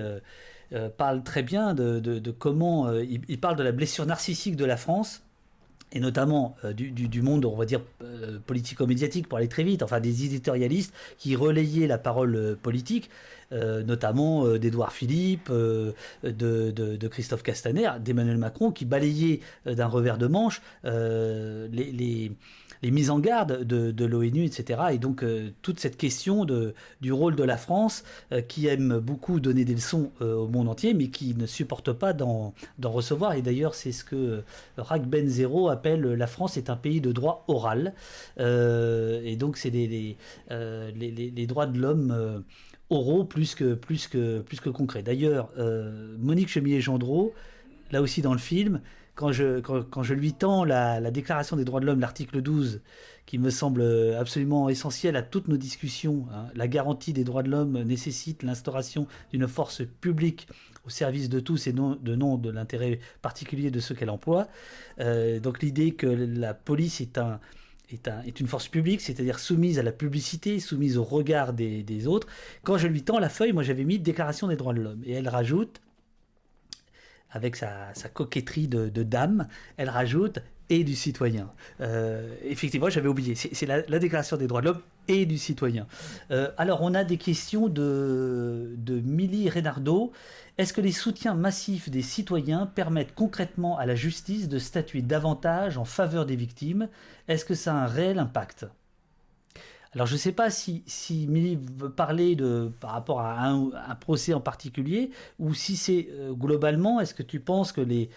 euh, parle très bien de, comment euh, il, parle de la blessure narcissique de la France et notamment euh, du, monde, on va dire, politico-médiatique, pour aller très vite, enfin des éditorialistes qui relayaient la parole politique, notamment d'Edouard Philippe, de, Christophe Castaner, d'Emmanuel Macron, qui balayaient d'un revers de manche les mises en garde de, l'ONU, etc. Et donc euh, toute cette question de, du rôle de la France, euh, qui aime beaucoup donner des leçons euh, au monde entier, mais qui ne supporte pas d'en recevoir. Et d'ailleurs, c'est ce que Rack Ben Zero appelle la France est un pays de droit oral. et donc c'est les, les, les, droits de l'homme oraux plus que, plus que, plus que concrets. D'ailleurs, Monique Chemillé-Gendreau, là aussi dans le film, quand je, quand, lui tends la, Déclaration des droits de l'homme, l'article 12, qui me semble absolument essentiel à toutes nos discussions, hein, la garantie des droits de l'homme nécessite l'instauration d'une force publique au service de tous et non de, non de l'intérêt particulier de ceux qu'elle emploie. Euh, donc l'idée que la police est un, une force publique, c'est-à-dire soumise à la publicité, soumise au regard des, des, autres. Quand je lui tends la feuille, moi j'avais mis Déclaration des droits de l'homme. Et elle rajoute avec sa, coquetterie de, dame, elle rajoute et du citoyen. Euh, effectivement, j'avais oublié. C'est la, déclaration des droits de l'homme et du citoyen. Euh, alors, on a des questions de, de Milly Renardo. Est-ce que les soutiens massifs des citoyens permettent concrètement à la justice de statuer davantage en faveur des victimes? Est-ce que ça a un réel impact? Alors je ne sais pas si, si veut parler de, par rapport à un, procès en particulier, ou si c'est euh, globalement, est-ce que tu penses que les,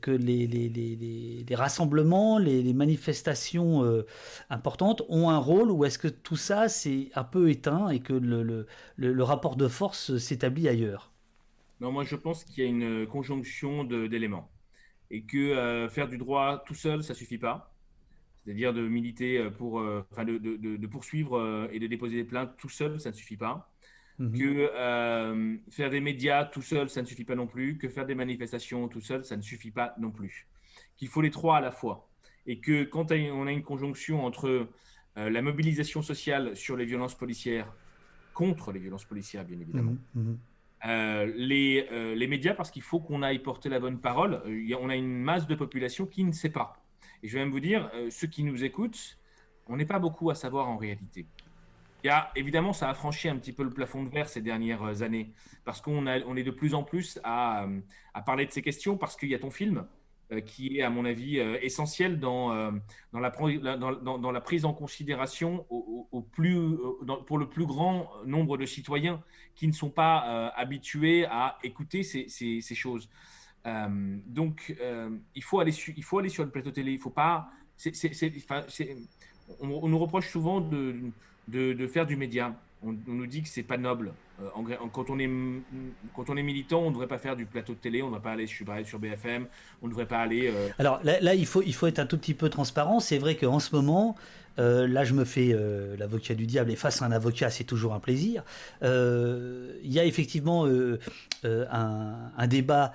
que les, les, les, les rassemblements, les, manifestations euh, importantes ont un rôle, ou est-ce que tout ça c'est un peu éteint et que le, le, le, rapport de force s'établit ailleurs? Non, moi je pense qu'il y a une conjonction d'éléments. Et que euh, faire du droit tout seul, ça suffit pas c'est-à-dire de militer euh, pour, euh, enfin de, de, de, poursuivre euh, et de déposer des plaintes tout seul, ça ne suffit pas. Mhm. Que faire des médias tout seul, ça ne suffit pas non plus. Que faire des manifestations tout seul, ça ne suffit pas non plus. Qu'il faut les trois à la fois. Et que quand on a une conjonction entre la mobilisation sociale sur les violences policières, contre les violences policières, bien évidemment, mhm, mhm. les, les, médias, parce qu'il faut qu'on aille porter la bonne parole. on a une masse de population qui ne sait pas. Et je vais même vous dire, euh, ceux qui nous écoutent, on n'est pas beaucoup à savoir en réalité. il y a, évidemment, ça a franchi un petit peu le plafond de verre ces dernières années, parce qu'on on est de plus en plus à, à parler de ces questions, parce qu'il y a ton film, euh, qui est, à mon avis, euh, essentiel dans, euh, la, prise en considération pour le plus grand nombre de citoyens qui ne sont pas habitués à écouter ces choses. Donc, il, faut aller il faut aller sur le plateau télé. Il faut pas. on, nous reproche souvent de, de, faire du média on, nous dit que c'est pas noble. Euh, quand, on est, quand on est militant, on ne devrait pas faire du plateau de télé, on ne devrait pas aller sur, BFM, on ne devrait pas aller. Euh, Alors là, il, faut, il faut être un tout petit peu transparent. C'est vrai qu'en ce moment, euh, là, je me fais l'avocat du diable et face à un avocat, c'est toujours un plaisir. Il y a effectivement un, débat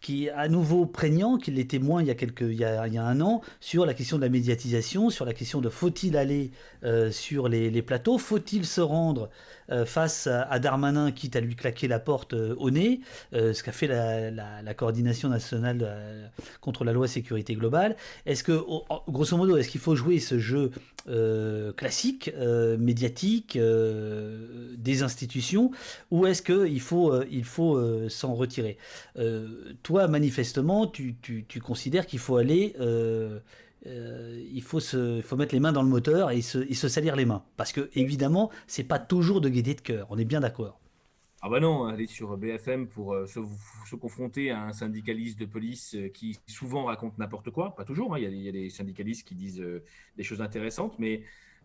qui est à nouveau prégnant, qu'il l'était moins il y, a quelques, il, y a, un an, sur la question de la médiatisation, sur la question de faut-il aller euh, sur les, plateaux, faut-il se rendre euh, face à, Darmanin, quitte à lui claquer la porte euh, au nez, ce qu'a fait la, coordination nationale contre la loi sécurité globale. Est-ce que, grosso modo, est-ce qu'il faut jouer ce jeu classique, médiatique, des institutions, ou est-ce qu'il faut, il faut s'en retirer? Toi, manifestement, tu, tu, considères qu'il faut aller euh, il faut, se, faut mettre les mains dans le moteur et se, se salir les mains. Parce que, évidemment, c'est pas toujours de gaieté de cœur. On est bien d'accord. Ah bah non, aller sur BFM pour euh, se, confronter à un syndicaliste de police euh, qui souvent raconte n'importe quoi, pas toujours, hein. il, y a, des syndicalistes qui disent des choses intéressantes, mais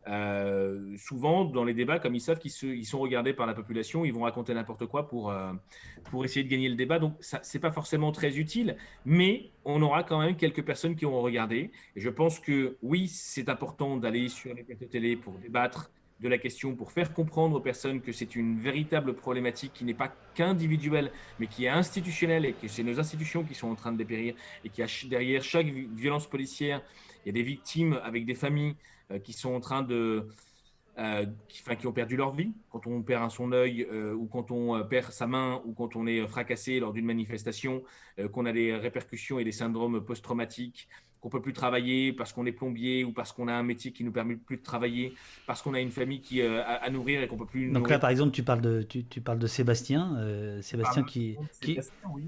euh, souvent, dans les débats, comme ils savent qu'ils sont regardés par la population, ils vont raconter n'importe quoi pour, euh, pour essayer de gagner le débat. Donc, ce n'est pas forcément très utile, mais on aura quand même quelques personnes qui auront regardé. Et je pense que oui, c'est important d'aller sur les plateaux télé pour débattre de la question, pour faire comprendre aux personnes que c'est une véritable problématique qui n'est pas qu'individuelle, mais qui est institutionnelle et que c'est nos institutions qui sont en train de dépérir et qu'il y a derrière chaque violence policière, il y a des victimes avec des familles qui sont en train de, euh, qui, enfin, qui, ont perdu leur vie, quand on perd son œil euh, ou quand on perd sa main ou quand on est fracassé lors d'une manifestation, qu'on a des répercussions et des syndromes post-traumatiques, qu'on peut plus travailler parce qu'on est plombier ou parce qu'on a un métier qui nous permet plus de travailler, parce qu'on a une famille qui à, nourrir et qu'on peut plus. Donc là, par exemple, tu parles de tu, tu parles de Sébastien, Sébastien, ah, qui, qui,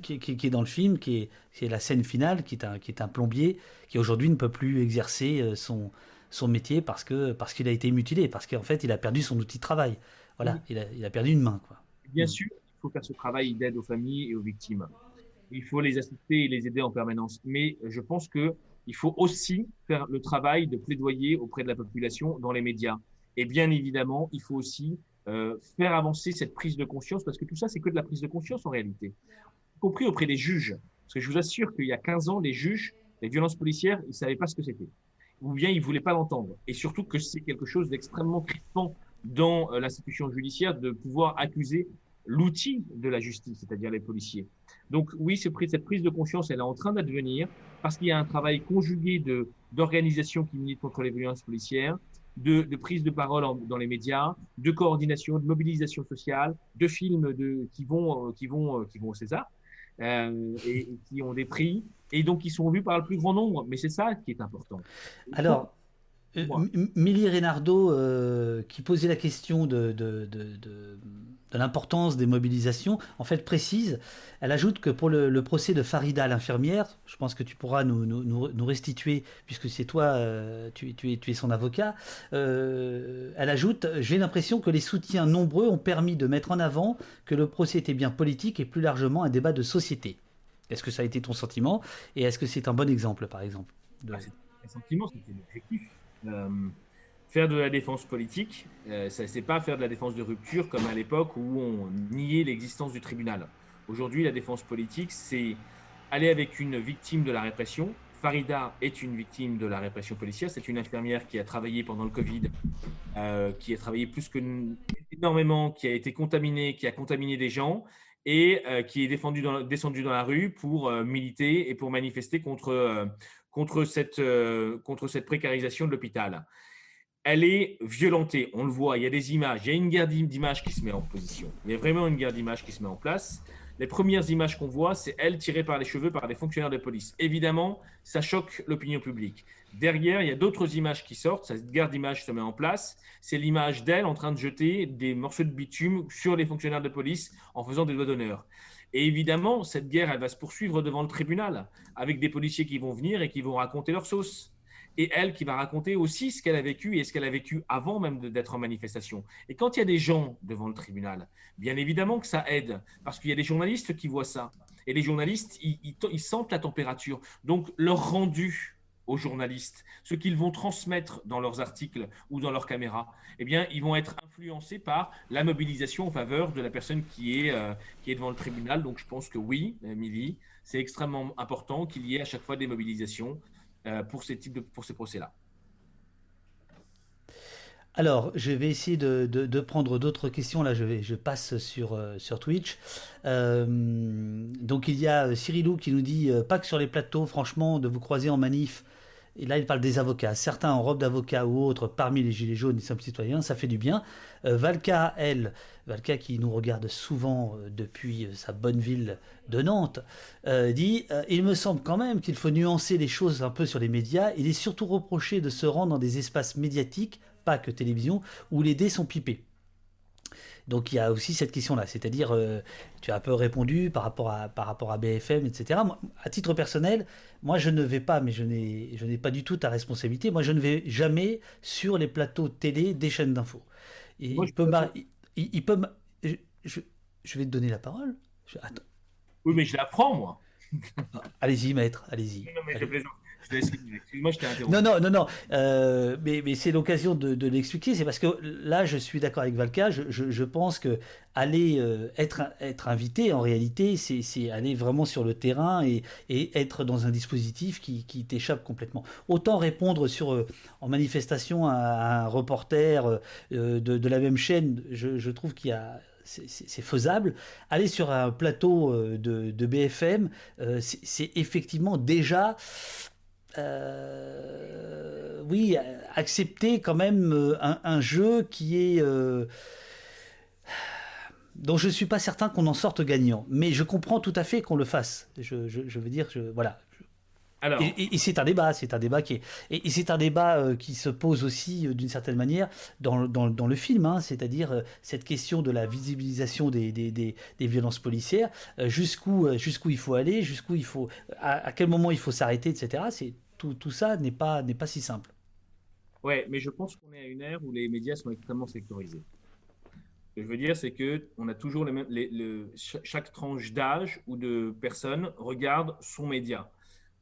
qui, qui, est dans le film, qui est, qui est la scène finale, qui est un qui est un plombier qui aujourd'hui ne peut plus exercer son son métier parce que parce qu'il a été mutilé, parce qu'en fait il a perdu son outil de travail. Voilà, il, a, il, a, perdu une main. Quoi. Bien mm. sûr, il faut faire ce travail d'aide aux familles et aux victimes. Il faut les assister et les aider en permanence. Mais je pense que il faut aussi faire le travail de plaidoyer auprès de la population dans les médias. Et bien évidemment, il faut aussi euh, faire avancer cette prise de conscience, parce que tout ça, c'est que de la prise de conscience en réalité, y compris auprès des juges. Parce que je vous assure qu'il y a 15 ans, les juges, les violences policières, ils ne savaient pas ce que c'était ou bien ils voulaient pas l'entendre. Et surtout que c'est quelque chose d'extrêmement crispant dans euh, l'institution judiciaire de pouvoir accuser l'outil de la justice, c'est-à-dire les policiers. Donc oui, cette prise de conscience, elle est en train d'advenir parce qu'il y a un travail conjugué de d'organisation qui milite contre les violences policières, de, de prise de parole dans les médias, de coordination, de mobilisation sociale, de films qui vont euh, qui vont euh, qui vont au César et, qui ont des prix et donc ils sont vus par le plus grand nombre. Mais c'est ça qui est important. Alors, euh, Milly Reynardo, euh, qui posait la question de, de, de, de, l'importance des mobilisations, en fait précise, elle ajoute que pour le, procès de Farida, l'infirmière, je pense que tu pourras nous, nous, nous restituer, puisque c'est toi, euh, tu, tu, es, tu es son avocat, elle ajoute, j'ai l'impression que les soutiens nombreux ont permis de mettre en avant que le procès était bien politique et plus largement un débat de société. Est-ce que ça a été ton sentiment Et est-ce que c'est un bon exemple, par exemple de... ah, sentiment, c'était l'objectif. Euh, faire de la défense politique, euh, ça c'est pas faire de la défense de rupture comme à l'époque où on niait l'existence du tribunal. Aujourd'hui, la défense politique, c'est aller avec une victime de la répression. Farida est une victime de la répression policière. C'est une infirmière qui a travaillé pendant le Covid, euh, qui a travaillé plus que énormément, qui a été contaminée, qui a contaminé des gens et euh, qui est défendu dans, descendu dans la rue pour euh, militer et pour manifester contre, euh, contre, cette, contre cette précarisation de l'hôpital. Elle est violentée, on le voit, il y a des images, il y a une guerre d'images qui se met en position. Il y a vraiment une guerre d'images qui se met en place. Les premières images qu'on voit, c'est elle tirée par les cheveux par des fonctionnaires de police. Évidemment, ça choque l'opinion publique. Derrière, il y a d'autres images qui sortent. Cette guerre d'images se met en place. C'est l'image d'elle en train de jeter des morceaux de bitume sur les fonctionnaires de police en faisant des doigts d'honneur. Et évidemment, cette guerre, elle va se poursuivre devant le tribunal, avec des policiers qui vont venir et qui vont raconter leur sauce et elle qui va raconter aussi ce qu'elle a vécu et ce qu'elle a vécu avant même d'être en manifestation. Et quand il y a des gens devant le tribunal, bien évidemment que ça aide, parce qu'il y a des journalistes qui voient ça. Et les journalistes, ils, sentent la température. Donc leur rendu aux journalistes, ce qu'ils vont transmettre dans leurs articles ou dans leurs caméras, eh bien, ils vont être influencés par la mobilisation en faveur de la personne qui est, euh, qui est devant le tribunal. Donc, je pense que oui, Émilie, c'est extrêmement important qu'il y ait à chaque fois des mobilisations. Euh, pour ces types procès-là. Alors, je vais essayer de, prendre d'autres questions. Là, je, passe sur, euh, Twitch. Euh, donc, il y a Cyrilou qui nous dit Pas que sur les plateaux, franchement, de vous croiser en manif et là, il parle des avocats. Certains en robe d'avocat ou autres parmi les gilets jaunes et simples citoyens, ça fait du bien. Euh, Valka, elle, Valka qui nous regarde souvent euh, depuis euh, sa bonne ville de Nantes, dit Il me semble quand même qu'il faut nuancer les choses un peu sur les médias. Il est surtout reproché de se rendre dans des espaces médiatiques, pas que télévision, où les dés sont pipés. Donc il y a aussi cette question-là, c'est-à-dire, euh, tu as un peu répondu par rapport à, par rapport à BFM, etc. à titre personnel, moi je ne vais pas, mais je n'ai, je n'ai pas du tout ta responsabilité, moi je ne vais jamais sur les plateaux télé des chaînes d'infos. il, peut il, peut je, je, vais te donner la parole. attends. Oui, mais je la prends, moi. allez-y, maître, allez-y. Non, mais je plaisante. Je. Non, non, non, non. Euh, mais, c'est l'occasion de, l'expliquer. C'est parce que là, je suis d'accord avec Valka. Je, pense que aller euh, être, invité, en réalité, c'est aller vraiment sur le terrain et, être dans un dispositif qui, t'échappe complètement. Autant répondre euh, en manifestation à, un reporter de, la même chaîne, je, trouve qu'il y a c'est faisable. Aller sur un plateau de BFM, c'est effectivement déjà euh, oui, accepter quand même euh, un, jeu qui est euh, dont je suis pas certain qu'on en sorte gagnant. Mais je comprends tout à fait qu'on le fasse. Je, je veux dire, je, voilà, et, c'est un débat, c'est un débat qui est, et, c'est un débat euh, qui se pose aussi euh, d'une certaine manière dans, dans, dans le film, hein, c'est-à-dire euh, cette question de la visibilisation des, des, des, des violences policières, jusqu'où jusqu'où il faut aller, jusqu'où il faut, à, quel moment il faut s'arrêter, etc. C'est tout, tout ça n'est pas n'est pas si simple. Ouais, mais je pense qu'on est à une ère où les médias sont extrêmement sectorisés. Ce que je veux dire, c'est que on a toujours les mêmes, chaque tranche d'âge ou de personnes regarde son média.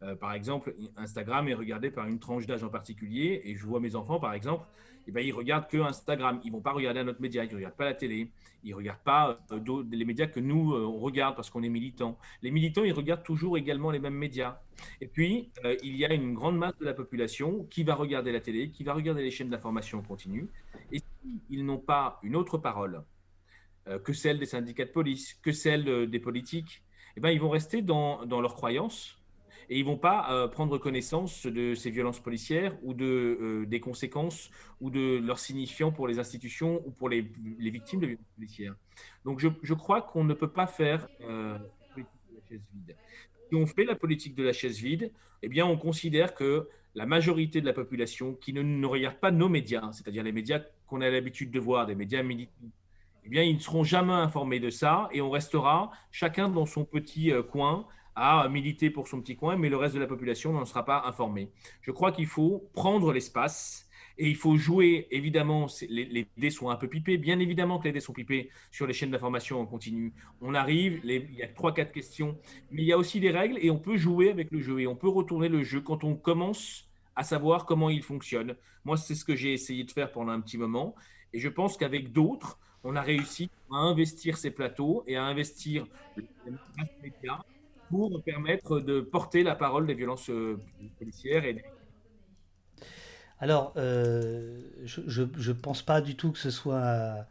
Euh, par exemple, Instagram est regardé par une tranche d'âge en particulier, et je vois mes enfants, par exemple, eh ben, ils regardent que Instagram. Ils vont pas regarder un autre média, ils regardent pas la télé, ils regardent pas euh, les médias que nous, euh, on regarde parce qu'on est militants. Les militants, ils regardent toujours également les mêmes médias. Et puis, il y a une grande masse de la population qui va regarder la télé, qui va regarder les chaînes d'information continue, et s'ils n'ont pas une autre parole que celle des syndicats de police, que celle des politiques, eh ben, ils vont rester dans, dans leurs croyances, et ils vont pas euh, prendre connaissance de ces violences policières ou de, euh, des conséquences ou de leurs signifiants pour les institutions ou pour les, les victimes de violences policières. Donc je, je crois qu'on ne peut pas faire euh, politique de la chaise vide. Si on fait la politique de la chaise vide, eh bien on considère que la majorité de la population qui ne, regarde pas nos médias, c'est-à-dire les médias qu'on a l'habitude de voir, des médias militants, eh bien, ils ne seront jamais informés de ça et on restera chacun dans son petit coin à militer pour son petit coin, mais le reste de la population n'en sera pas informé. Je crois qu'il faut prendre l'espace et il faut jouer, évidemment, les, dés sont un peu pipés, bien évidemment que les dés sont pipés sur les chaînes d'information en continu. On arrive, il y a trois, quatre questions, mais il y a aussi des règles et on peut jouer avec le jeu et on peut retourner le jeu quand on commence à savoir comment il fonctionne. Moi, c'est ce que j'ai essayé de faire pendant un petit moment et je pense qu'avec d'autres, on a réussi à investir ces plateaux et à investir les médias pour permettre de porter la parole des violences euh, policières et alors, euh, je ne pense pas du tout que ce soit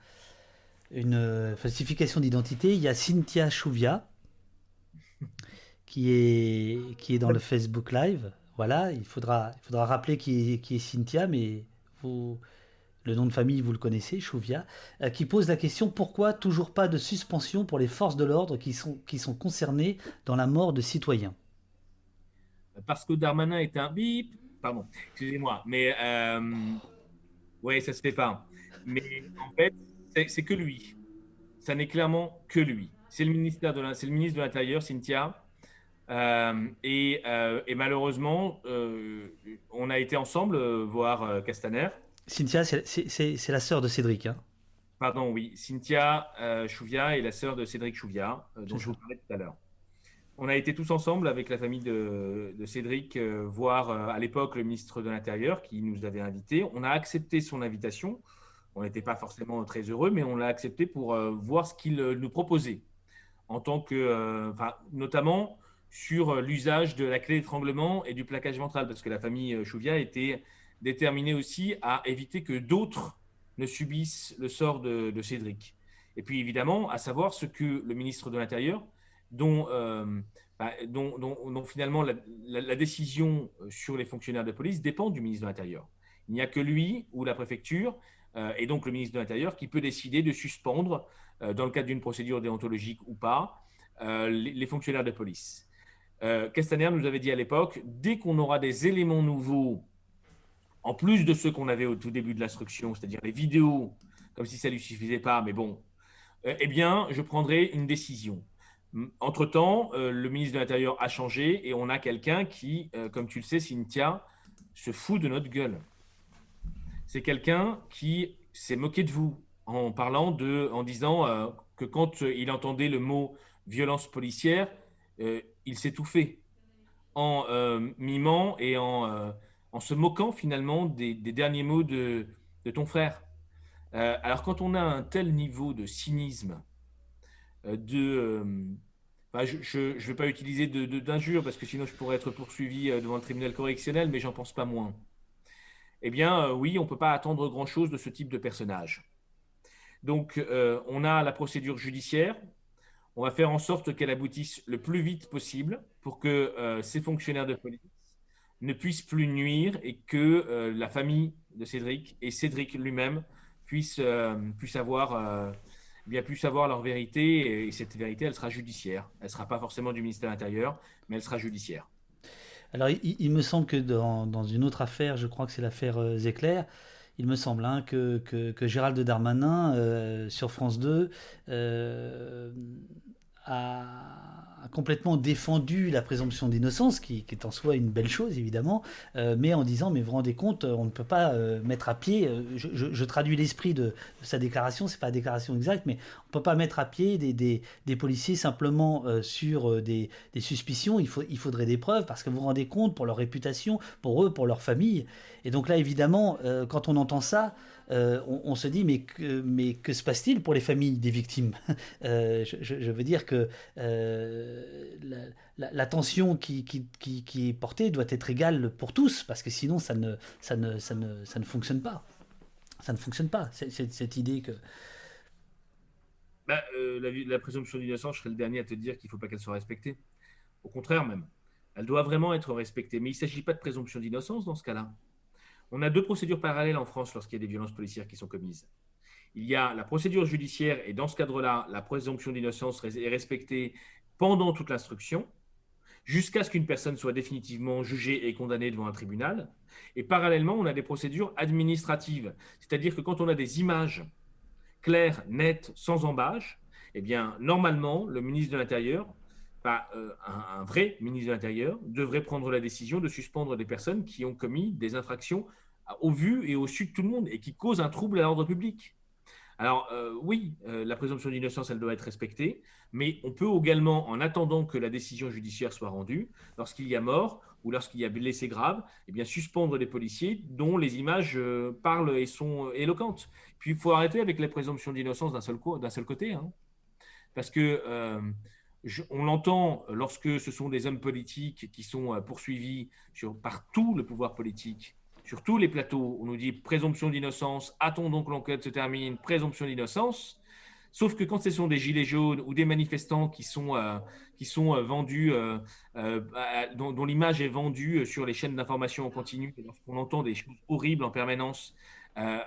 une falsification d'identité. Il y a Cynthia Chouvia qui est, qui est dans le Facebook Live. Voilà, il faudra, il faudra rappeler qui est Cynthia, mais vous, le nom de famille vous le connaissez, Chouvia, qui pose la question pourquoi toujours pas de suspension pour les forces de l'ordre qui sont, concernées dans la mort de citoyens? Parce que Darmanin est un bip, pardon, excusez-moi, mais oui, ça se fait pas. Mais en fait, c'est que lui. Ça n'est clairement que lui. C'est le, ministère de ministre de l'Intérieur, Cynthia. Euh, euh, et, malheureusement, euh, on a été ensemble voir Castaner. Cynthia, c'est la sœur de Cédric. Hein Pardon, oui. Cynthia Chouvia est la sœur de Cédric Chouvia, dont je vous parlais tout à l'heure. On a été tous ensemble avec la famille de, de Cédric voir à l'époque le ministre de l'Intérieur qui nous avait invités. On a accepté son invitation. On n'était pas forcément très heureux, mais on l'a accepté pour voir ce qu'il nous proposait en tant que, notamment sur l'usage de la clé d'étranglement et du plaquage ventral, parce que la famille Chouvia était déterminée aussi à éviter que d'autres ne subissent le sort de, Cédric. Et puis évidemment, à savoir ce que le ministre de l'Intérieur, dont, euh, bah, dont, finalement la, décision sur les fonctionnaires de police dépend du ministre de l'Intérieur. Il n'y a que lui ou la préfecture, euh, et donc le ministre de l'Intérieur, qui peut décider de suspendre, euh, dans le cadre d'une procédure déontologique ou pas, les fonctionnaires de police. Castaner nous avait dit à l'époque, dès qu'on aura des éléments nouveaux, en plus de ceux qu'on avait au tout début de l'instruction, c'est-à-dire les vidéos, comme si ça ne lui suffisait pas, mais bon, euh, eh bien, je prendrai une décision. Entre-temps, euh, le ministre de l'Intérieur a changé et on a quelqu'un qui, comme tu le sais, Cynthia, se fout de notre gueule. C'est quelqu'un qui s'est moqué de vous en parlant de, en disant que quand il entendait le mot violence policière, il s'est tout fait en euh, mimant et en, euh, en, se moquant finalement des, derniers mots de, de ton frère. Euh, alors quand on a un tel niveau de cynisme, de... Bah, je ne vais pas utiliser d'injures de, parce que sinon je pourrais être poursuivi devant le tribunal correctionnel, mais j'en pense pas moins. Eh bien, oui, on ne peut pas attendre grand-chose de ce type de personnage. Donc, on a la procédure judiciaire, on va faire en sorte qu'elle aboutisse le plus vite possible pour que euh, ces fonctionnaires de police ne puissent plus nuire et que euh, la famille de Cédric et Cédric lui-même puissent, euh, avoir, bien, puissent avoir leur vérité. Et cette vérité, elle sera judiciaire. Elle ne sera pas forcément du ministère de l'Intérieur, mais elle sera judiciaire. Alors, il, me semble que dans, une autre affaire, je crois que c'est l'affaire Zéclair, il me semble hein, que, que, Gérald Darmanin, sur France 2, a, complètement défendu la présomption d'innocence, qui, est en soi une belle chose évidemment, euh, mais en disant mais vous rendez compte, on ne peut pas euh, mettre à pied. Euh, je, traduis l'esprit de, sa déclaration, c'est pas la déclaration exacte, mais on ne peut pas mettre à pied des, des, policiers simplement sur des, des, suspicions. Il, faut, il faudrait des preuves parce que vous vous rendez compte pour leur réputation, pour eux, pour leur famille. Et donc là évidemment, quand on entend ça. Euh, on, se dit mais que, se passe-t-il pour les familles des victimes euh, je, veux dire que euh, qui, est portée doit être égale pour tous, parce que sinon ça ne, fonctionne pas. Ça ne fonctionne pas, cette idée que... Bah, la, la, présomption d'innocence, je serais le dernier à te dire qu'il ne faut pas qu'elle soit respectée. Au contraire même, elle doit vraiment être respectée. Mais il ne s'agit pas de présomption d'innocence dans ce cas-là. On a deux procédures parallèles en France lorsqu'il y a des violences policières qui sont commises. Il y a la procédure judiciaire et dans ce cadre-là, la présomption d'innocence est respectée pendant toute l'instruction, jusqu'à ce qu'une personne soit définitivement jugée et condamnée devant un tribunal. Et parallèlement, on a des procédures administratives, c'est-à-dire que quand on a des images claires, nettes, sans embâche, eh bien, normalement, le ministre de l'Intérieur euh, un, vrai ministre de l'Intérieur devrait prendre la décision de suspendre des personnes qui ont commis des infractions au vu et au su de tout le monde et qui causent un trouble à l'ordre public. Alors euh, oui, euh, la présomption d'innocence, elle doit être respectée, mais on peut également, en attendant que la décision judiciaire soit rendue, lorsqu'il y a mort ou lorsqu'il y a blessé grave, eh bien suspendre les policiers dont les images parlent et sont éloquentes. Puis il faut arrêter avec la présomption d'innocence d'un seul, seul, côté, hein. parce que on l'entend lorsque ce sont des hommes politiques qui sont euh, poursuivis par tout le pouvoir politique, sur tous les plateaux, on nous dit présomption d'innocence, attendons que l'enquête se termine, présomption d'innocence. Sauf que quand ce sont des gilets jaunes ou des manifestants qui sont, euh, qui sont euh, vendus, euh, dont, l'image est vendue sur les chaînes d'information en continu, lorsqu'on entend des choses horribles en permanence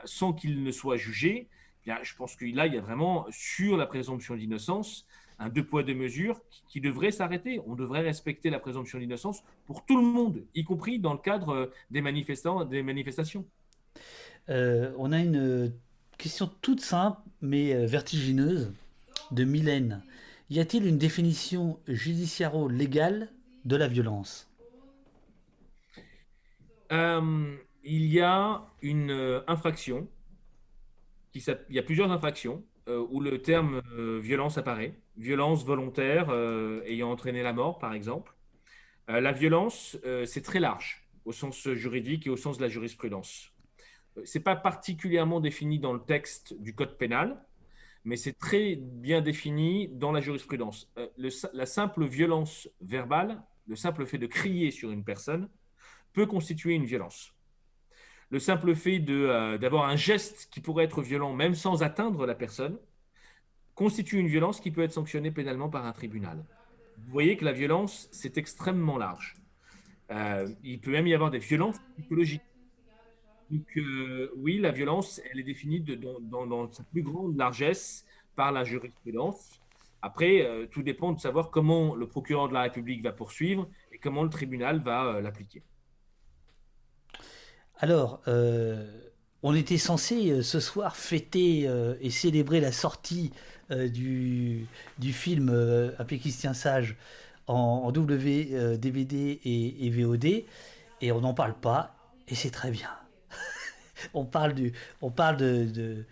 sans qu'ils ne soient jugés, eh bien, je pense que là, il y a vraiment sur la présomption d'innocence un deux poids deux mesures qui, devrait s'arrêter. On devrait respecter la présomption d'innocence pour tout le monde, y compris dans le cadre des manifestants, des manifestations. on a une question toute simple mais euh, vertigineuse de Mylène. Y a-t-il une définition judiciaro-légale de la violence? Euh, Il y a une euh, infraction, qui il y a plusieurs infractions où le terme violence apparaît. Violence volontaire ayant entraîné la mort, par exemple. la violence, c'est très large au sens juridique et au sens de la jurisprudence c'est pas particulièrement défini dans le texte du code pénal, mais c'est très bien défini dans la jurisprudence. Euh, la simple violence verbale, le simple fait de crier sur une personne, peut constituer une violence. Le simple fait euh, d'avoir un geste qui pourrait être violent, même sans atteindre la personne, constitue une violence qui peut être sanctionnée pénalement par un tribunal. Vous voyez que la violence, c'est extrêmement large. Euh, il peut même y avoir des violences psychologiques. Donc, euh, oui, la violence, elle est définie dans, sa plus grande largesse par la jurisprudence. Après, euh, tout dépend de savoir comment le procureur de la République va poursuivre et comment le tribunal va l'appliquer. Alors, on était censé ce soir fêter et célébrer la sortie du, du, film Un Pékistien sage en, en W, DVD et, et VOD, et on n'en parle pas, et c'est très bien. On parle, du, on parle de,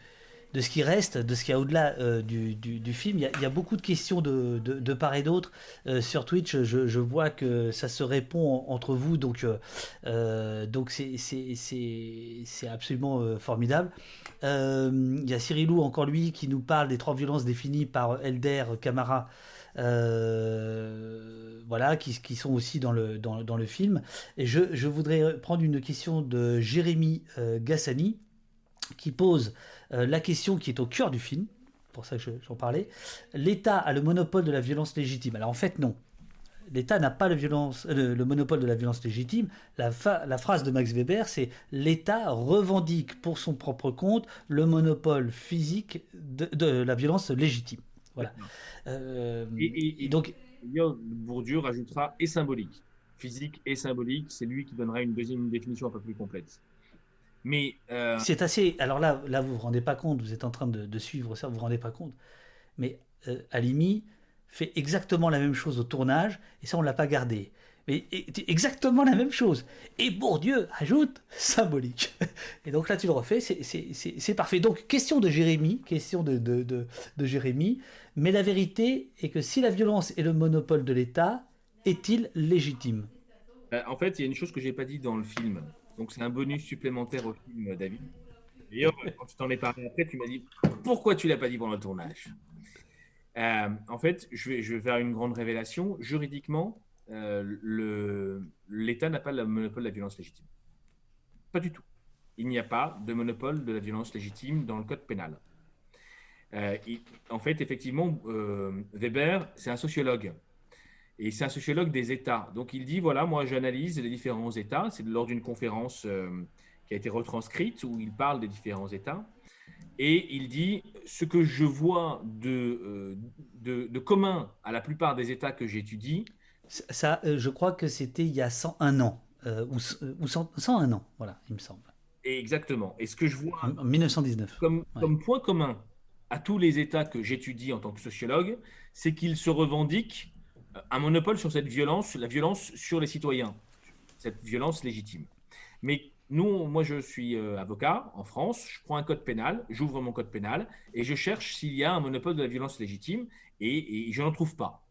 ce qui reste, de ce qu'il y a au-delà euh, du, film. Il y, a, beaucoup de questions de, de part et d'autre. Euh, sur Twitch, je, vois que ça se répond entre vous, donc euh, donc c'est absolument formidable. il y a Cyrilou, encore lui, qui nous parle des trois violences définies par Elder Camara. Voilà, qui, sont aussi dans le, dans, dans le film. Et je, je, voudrais prendre une question de Jérémy Gassani, qui pose la question qui est au cœur du film, pour ça que j'en parlais. L'État a le monopole de la violence légitime. Alors en fait, non. L'État n'a pas le, violence, le, monopole de la violence légitime. La, la phrase de Max Weber, c'est l'État revendique pour son propre compte le monopole physique de, de la violence légitime. Voilà. Euh, et, donc, Bourdieu rajoutera et symbolique. Physique et symbolique, c'est lui qui donnera une deuxième définition un peu plus complète. Mais euh, c'est assez. Alors là, là, vous vous rendez pas compte. Vous êtes en train de, suivre ça, vous vous rendez pas compte. Mais euh, Alimi fait exactement la même chose au tournage, et ça, on l'a pas gardé. Mais exactement la même chose. Et Bourdieu ajoute symbolique. Et donc là, tu le refais, c'est parfait. Donc, question de Jérémy, question de, de, de, Jérémy. Mais la vérité est que si la violence est le monopole de l'État, est-il légitime? Bah, En fait, il y a une chose que je n'ai pas dit dans le film. Donc, c'est un bonus supplémentaire au film, David. D'ailleurs, quand tu t'en es parlé après, tu m'as dit pourquoi tu l'as pas dit pendant le tournage euh, En fait, je vais, je vais faire une grande révélation. Juridiquement, euh, l'État n'a pas le monopole de la violence légitime. Pas du tout. Il n'y a pas de monopole de la violence légitime dans le code pénal. Euh, en fait, effectivement, euh, Weber, c'est un sociologue. Et c'est un sociologue des États. Donc il dit, voilà, moi j'analyse les différents États. C'est lors d'une conférence qui a été retranscrite où il parle des différents États. Et il dit, ce que je vois de, de, de commun à la plupart des États que j'étudie, ça, euh, je crois que c'était il y a 101 ans, euh, ou, ou 101 ans, voilà, il me semble. exactement. Et ce que je vois en 1919. Comme, comme point commun à tous les États que j'étudie en tant que sociologue, c'est qu'ils se revendiquent euh, un monopole sur cette violence, la violence sur les citoyens, cette violence légitime. Mais nous, moi, je suis avocat en France, je prends un code pénal, j'ouvre mon code pénal et je cherche s'il y a un monopole de la violence légitime et, je n'en trouve pas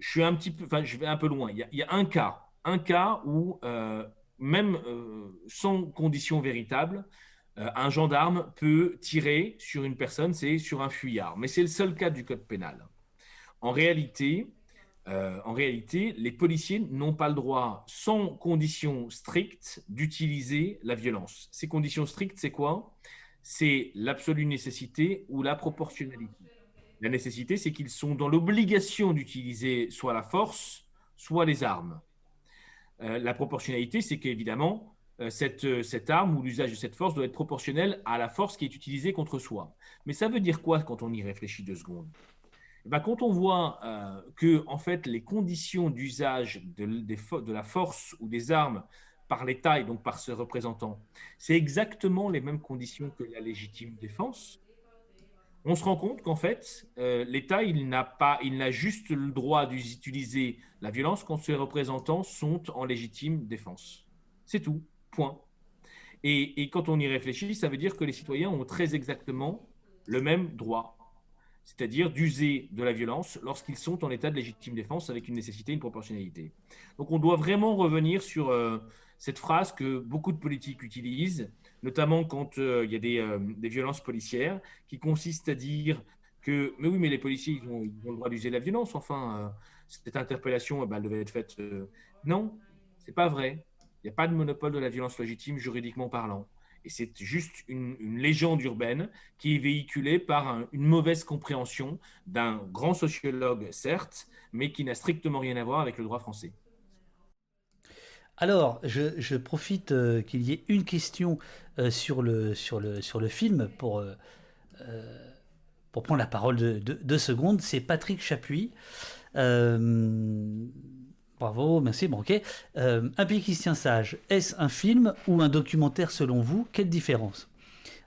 je suis un petit peu, enfin, je vais un peu loin. Il y a, un cas, un cas où euh, même euh, sans condition véritable, euh, un gendarme peut tirer sur une personne, c'est sur un fuyard. Mais c'est le seul cas du code pénal. En réalité, en réalité, les policiers n'ont pas le droit, sans condition stricte, d'utiliser la violence. Ces conditions strictes, c'est quoi? C'est l'absolue nécessité ou la proportionnalité. La nécessité, c'est qu'ils sont dans l'obligation d'utiliser soit la force, soit les armes. Euh, la proportionnalité, c'est qu'évidemment, euh, cette, euh, cette arme ou l'usage de cette force doit être proportionnel à la force qui est utilisée contre soi. Mais ça veut dire quoi quand on y réfléchit deux secondes? Eh ben, Quand on voit que en fait, les conditions d'usage de, la force ou des armes par l'État et donc par ce représentant, c'est exactement les mêmes conditions que la légitime défense, on se rend compte qu'en fait, euh, l'État, il n'a pas, il n'a juste le droit d'utiliser la violence quand ses représentants sont en légitime défense. C'est tout, point. Et, quand on y réfléchit, ça veut dire que les citoyens ont très exactement le même droit, c'est-à-dire d'user de la violence lorsqu'ils sont en état de légitime défense avec une nécessité, une proportionnalité. Donc on doit vraiment revenir sur euh, cette phrase que beaucoup de politiques utilisent, notamment quand euh, il y a des, euh, violences policières, qui consistent à dire que, mais oui, mais les policiers, ils ont, le droit d'user la violence. Enfin, cette interpellation, bah, elle devait être faite. Non, c'est pas vrai. Il n'y a pas de monopole de la violence légitime juridiquement parlant. Et c'est juste une, légende urbaine qui est véhiculée par une mauvaise compréhension d'un grand sociologue, certes, mais qui n'a strictement rien à voir avec le droit français. Alors, je, profite euh, qu'il y ait une question euh, sur, le, sur, le, sur le film pour, euh, pour prendre la parole de deux secondes. C'est Patrick Chapuis. Bravo, merci. Bon, ok. un pays qui se sage, est-ce un film ou un documentaire selon vous? Quelle différence?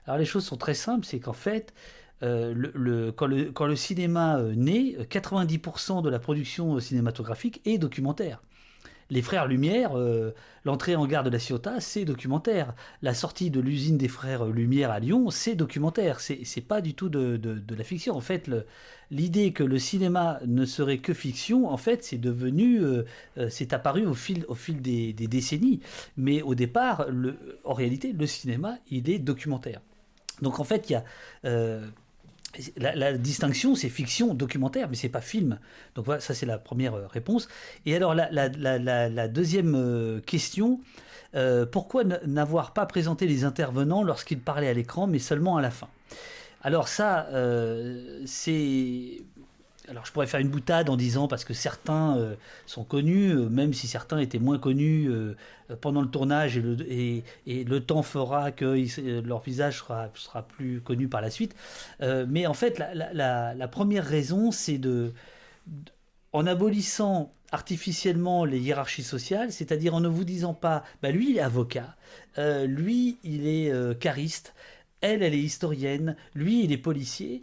Alors, les choses sont très simples. C'est qu'en fait, le, quand, le, quand le cinéma naît, 90% de la production cinématographique est documentaire. Les Frères Lumière, euh, l'entrée en gare de la Ciotat, c'est documentaire. La sortie de l'usine des Frères Lumière à Lyon, c'est documentaire. C'est pas du tout de, la fiction. En fait, l'idée que le cinéma ne serait que fiction, en fait, c'est devenu, euh, euh, c'est apparu au fil, au fil des, décennies. Mais au départ, en réalité, le cinéma, il est documentaire. Donc en fait, il y a la, distinction, c'est fiction, documentaire, mais c'est pas film. Donc voilà, ça c'est la première euh, réponse. Et alors la, deuxième euh, question, euh, pourquoi n'avoir pas présenté les intervenants lorsqu'ils parlaient à l'écran, mais seulement à la fin? Alors ça, c'est alors je pourrais faire une boutade en disant parce que certains euh, sont connus, euh, même si certains étaient moins connus euh, pendant le tournage et le, temps fera que leur visage sera, plus connu par la suite. mais en fait, la, première raison, c'est de, en abolissant artificiellement les hiérarchies sociales, c'est-à-dire en ne vous disant pas, bah lui il est avocat, lui il est cariste, elle, elle est historienne, lui, il est policier,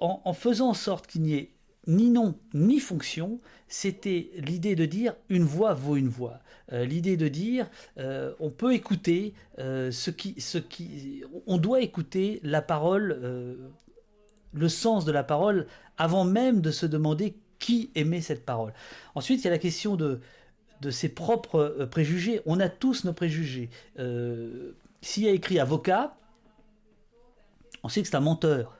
en, faisant en sorte qu'il n'y ait ni nom ni fonction, c'était l'idée de dire une voix vaut une voix. Euh, l'idée de dire euh, on peut écouter ce qui, ce qui, on doit écouter la parole, le sens de la parole avant même de se demander qui aimait cette parole. Ensuite, il y a la question de de ses propres préjugés. On a tous nos préjugés. S'il y a écrit avocat, on sait que c'est un menteur.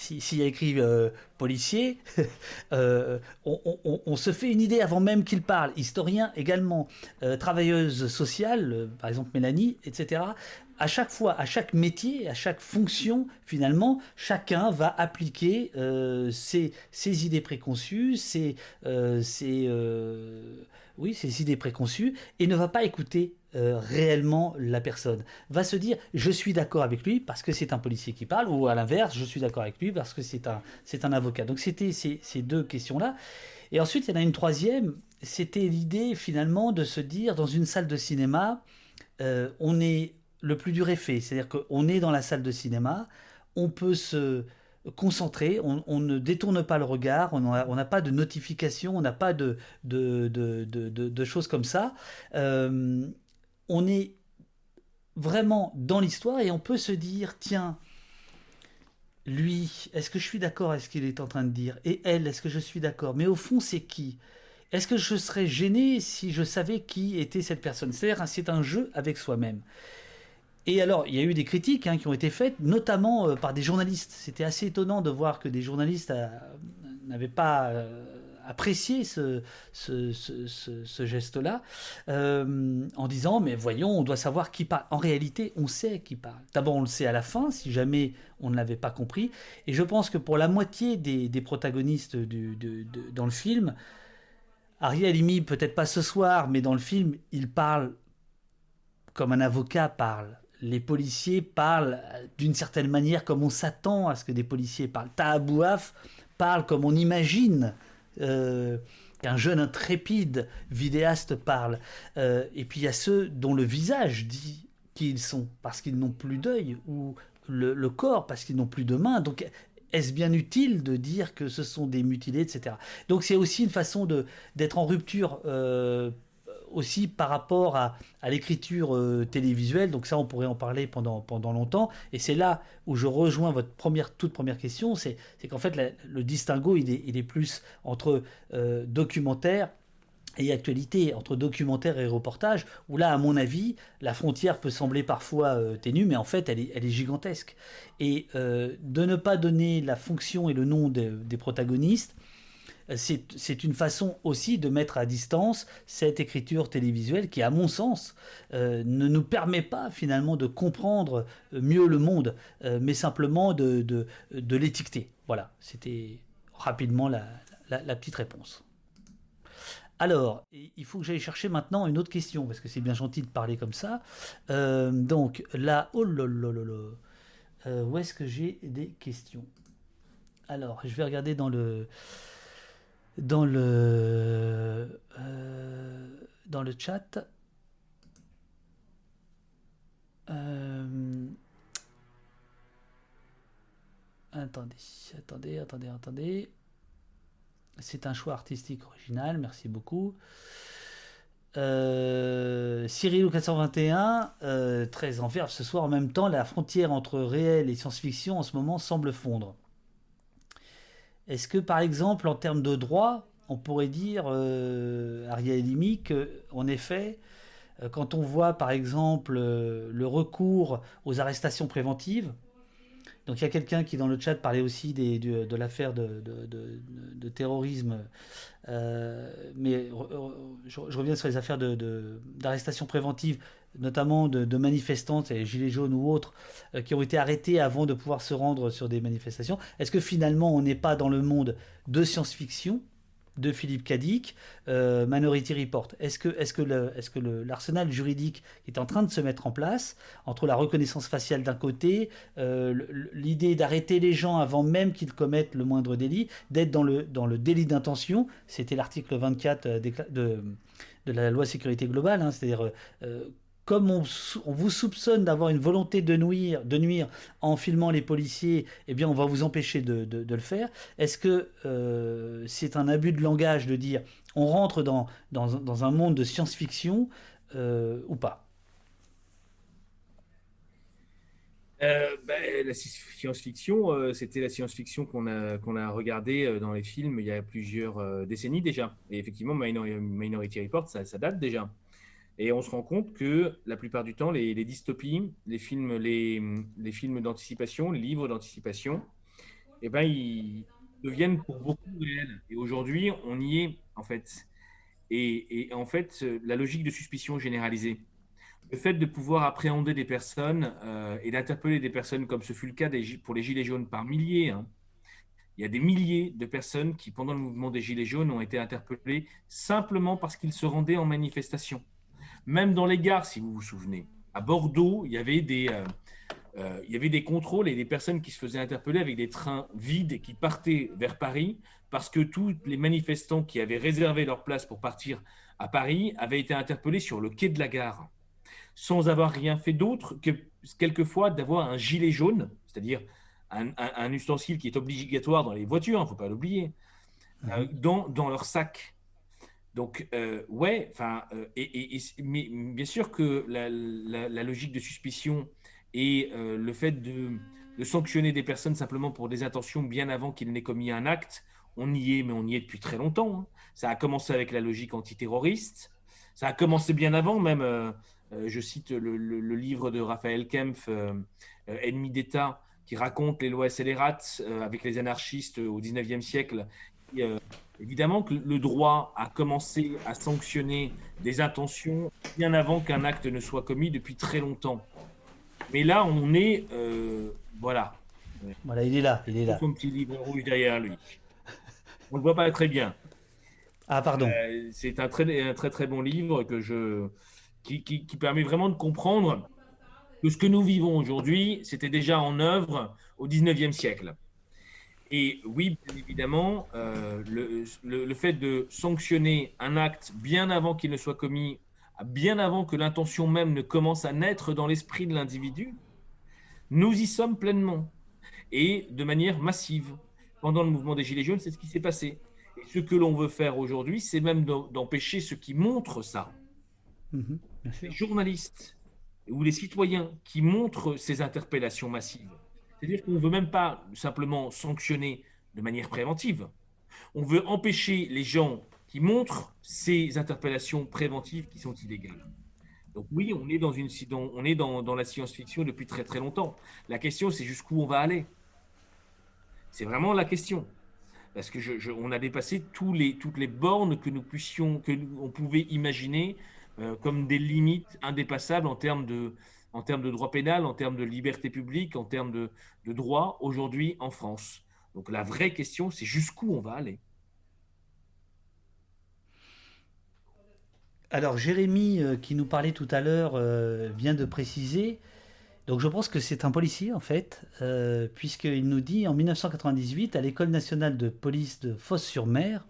S'il y a écrit euh, policier, euh, on, se fait une idée avant même qu'il parle. Historien également, euh, travailleuse sociale, par exemple Mélanie, etc. À chaque fois, à chaque métier, à chaque fonction, finalement, chacun va appliquer ses, ses, idées préconçues, ses, ses oui, ses idées préconçues, et ne va pas écouter euh, réellement la personne. Va se dire, je suis d'accord avec lui parce que c'est un policier qui parle, ou à l'inverse, je suis d'accord avec lui parce que c'est un, avocat. Donc c'était ces, deux questions-là. Et ensuite, il y en a une troisième, c'était l'idée finalement de se dire, dans une salle de cinéma, euh, on est le plus dur effet, c'est-à-dire qu'on est dans la salle de cinéma, on peut se concentré, on, ne détourne pas le regard, on n'a pas de notification, on n'a pas de, de, choses comme ça. Euh, on est vraiment dans l'histoire et on peut se dire, tiens, lui, est-ce que je suis d'accord avec ce qu'il est en train de dire? Et elle, est-ce que je suis d'accord? Mais au fond, c'est qui? Est-ce que je serais gêné si je savais qui était cette personne? C'est-à-dire, c'est un jeu avec soi-même. Et alors, il y a eu des critiques hein, qui ont été faites, notamment euh, par des journalistes. C'était assez étonnant de voir que des journalistes euh, n'avaient pas euh, apprécié ce, geste-là, en disant mais voyons, on doit savoir qui parle. En réalité, on sait qui parle. D'abord, on le sait à la fin, si jamais on ne l'avait pas compris. Et je pense que pour la moitié des, protagonistes dans le film, Ariel Imi, peut-être pas ce soir, mais dans le film, il parle comme un avocat parle. Les policiers parlent d'une certaine manière comme on s'attend à ce que des policiers parlent. Tahabouaf parle comme on imagine euh, qu'un jeune intrépide vidéaste parle. Euh, et puis il y a ceux dont le visage dit qui ils sont, parce qu'ils n'ont plus d'œil, ou le, corps, parce qu'ils n'ont plus de main. Donc est-ce bien utile de dire que ce sont des mutilés, etc. Donc c'est aussi une façon d'être en rupture euh, aussi par rapport à, l'écriture euh, télévisuelle. Donc ça, on pourrait en parler pendant, pendant longtemps. Et c'est là où je rejoins votre première, toute première question, c'est qu'en fait, le distinguo, il est, il est plus entre euh, documentaire et actualité, entre documentaire et reportage, où là, à mon avis, la frontière peut sembler parfois euh, ténue, mais en fait, elle est, elle est gigantesque. Et de ne pas donner la fonction et le nom des protagonistes, c'est une façon aussi de mettre à distance cette écriture télévisuelle qui, à mon sens, euh, ne nous permet pas finalement de comprendre mieux le monde, euh, mais simplement de, l'étiqueter. Voilà, c'était rapidement la, petite réponse. Alors, il faut que j'aille chercher maintenant une autre question, parce que c'est bien gentil de parler comme ça. Euh, donc là, oh là là, où est-ce que j'ai des questions? Alors, je vais regarder dans le dans le, euh, dans le chat. Euh, attendez, attendez, attendez, attendez. C'est un choix artistique original, merci beaucoup. Euh, Cyril 421, euh, très en ce soir. En même temps, la frontière entre réel et science-fiction en ce moment semble fondre. Est-ce que, par exemple, en termes de droit, on pourrait dire, euh, Ariel Limi, qu'en effet, euh, quand on voit, par exemple, euh, le recours aux arrestations préventives, donc il y a quelqu'un qui dans le chat parlait aussi de, l'affaire de, terrorisme, mais je, reviens sur les affaires d'arrestation préventive notamment de, manifestantes, et gilets jaunes ou autres, euh, qui ont été arrêtés avant de pouvoir se rendre sur des manifestations. Est-ce que finalement on n'est pas dans le monde de science-fiction de Philippe Cadic, euh, Minority Report? Est-ce que, est que, le, est que l'arsenal juridique est en train de se mettre en place entre la reconnaissance faciale d'un côté, euh, l'idée d'arrêter les gens avant même qu'ils commettent le moindre délit, d'être dans le, dans le délit d'intention, c'était l'article 24 de, de, la loi sécurité globale, hein, c'est-à-dire comme on, vous soupçonne d'avoir une volonté de nuire, en filmant les policiers, eh bien on va vous empêcher de, le faire. Est-ce que euh, c'est un abus de langage de dire on rentre dans, un monde de science-fiction euh, ou pas? Euh, ben, la science-fiction, c'était la science-fiction qu'on a, qu'on a regardé dans les films il y a plusieurs décennies déjà. Et effectivement, Minority Report, ça date déjà. Et on se rend compte que la plupart du temps, les, dystopies, les films, les, films d'anticipation, les livres d'anticipation, eh ben, ils deviennent pour beaucoup réels. Et aujourd'hui, on y est, en fait. Et, en fait, la logique de suspicion généralisée, le fait de pouvoir appréhender des personnes euh, et d'interpeller des personnes, comme ce fut le cas pour les Gilets jaunes par milliers, hein. il y a des milliers de personnes qui, pendant le mouvement des Gilets jaunes, ont été interpellées simplement parce qu'ils se rendaient en manifestation. Même dans les gares, si vous vous souvenez, à Bordeaux, il y avait des, euh, euh, il y avait des contrôles et des personnes qui se faisaient interpeller avec des trains vides et qui partaient vers Paris parce que tous les manifestants qui avaient réservé leur place pour partir à Paris avaient été interpellés sur le quai de la gare. Sans avoir rien fait d'autre que quelquefois d'avoir un gilet jaune, c'est-à-dire un, ustensile qui est obligatoire dans les voitures, il hein, ne faut pas l'oublier, euh, dans, dans leur sac. Donc, euh, ouais, enfin, euh, et, mais bien sûr que la, logique de suspicion et euh, le fait de, sanctionner des personnes simplement pour des intentions bien avant qu'ils n'aient commis un acte, on y est, mais on y est depuis très longtemps. Hein. Ça a commencé avec la logique antiterroriste. Ça a commencé bien avant, même. je cite le, livre de Raphaël Kempf, Ennemi d'État, qui raconte les lois scélérates avec les anarchistes au 19e siècle Évidemment que le droit a commencé à sanctionner des intentions bien avant qu'un acte ne soit commis depuis très longtemps. Mais là, on est. Euh, voilà. Voilà, il est là. Il est là. Son petit livre rouge derrière lui. On ne le voit pas très bien. Ah, pardon. Euh, c'est un très, un très très bon livre que je, qui, qui, qui permet vraiment de comprendre que ce que nous vivons aujourd'hui, c'était déjà en œuvre au 19e siècle. Et oui, bien évidemment, euh, le, le, fait de sanctionner un acte bien avant qu'il ne soit commis, bien avant que l'intention même ne commence à naître dans l'esprit de l'individu, nous y sommes pleinement et de manière massive. Pendant le mouvement des Gilets jaunes, c'est ce qui s'est passé. Et ce que l'on veut faire aujourd'hui, c'est même d'empêcher ce qui montre ça. Mmh les journalistes ou les citoyens qui montrent ces interpellations massives c'est-à-dire qu'on ne veut même pas simplement sanctionner de manière préventive. On veut empêcher les gens qui montrent ces interpellations préventives qui sont illégales. Donc oui, on est dans, une, on est dans, la science-fiction depuis très très longtemps. La question, c'est jusqu'où on va aller. C'est vraiment la question. Parce que on a dépassé toutes les bornes que nous puissions, que nous, pouvait imaginer euh, comme des limites indépassables en termes de, en termes de droit pénal, en termes de liberté publique, en termes de, droit aujourd'hui en France. Donc la vraie question, c'est jusqu'où on va aller? Alors Jérémy, euh, qui nous parlait tout à l'heure, euh, vient de préciser, donc je pense que c'est un policier en fait, euh, puisqu'il nous dit en 1998, à l'école nationale de police de Fosse-sur-Mer,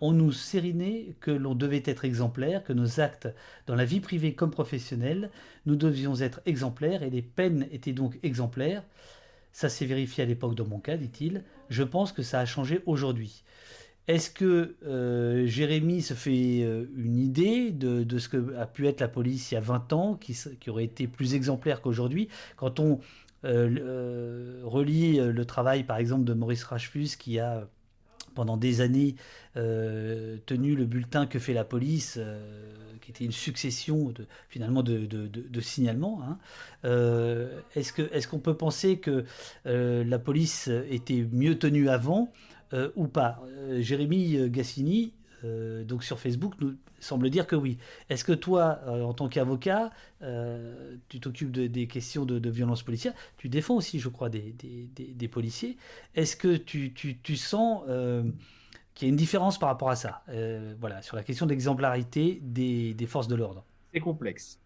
on nous sérinait que l'on devait être exemplaire, que nos actes dans la vie privée comme professionnelle, nous devions être exemplaires et les peines étaient donc exemplaires. Ça s'est vérifié à l'époque dans mon cas, dit-il. Je pense que ça a changé aujourd'hui. Est-ce que euh, Jérémy se fait euh, une idée de, ce que a pu être la police il y a 20 ans, qui, aurait été plus exemplaire qu'aujourd'hui? Quand on euh, relit le travail, par exemple, de Maurice Rachfus, qui a pendant des années euh, tenu le bulletin que fait la police, euh, qui était une succession finalement de, signalements. Hein. Euh, est-ce qu'on est qu'on peut penser que la police était mieux tenue avant ou pas? Jérémy Gassini euh, donc sur Facebook, nous semble dire que oui. Est-ce que toi, euh, en tant qu'avocat, euh, tu t'occupes des questions de, violence policière Tu défends aussi, je crois, des, policiers. Est-ce que tu, sens qu'il y a une différence par rapport à ça Voilà, sur la question d'exemplarité des, forces de l'ordre? C'est complexe.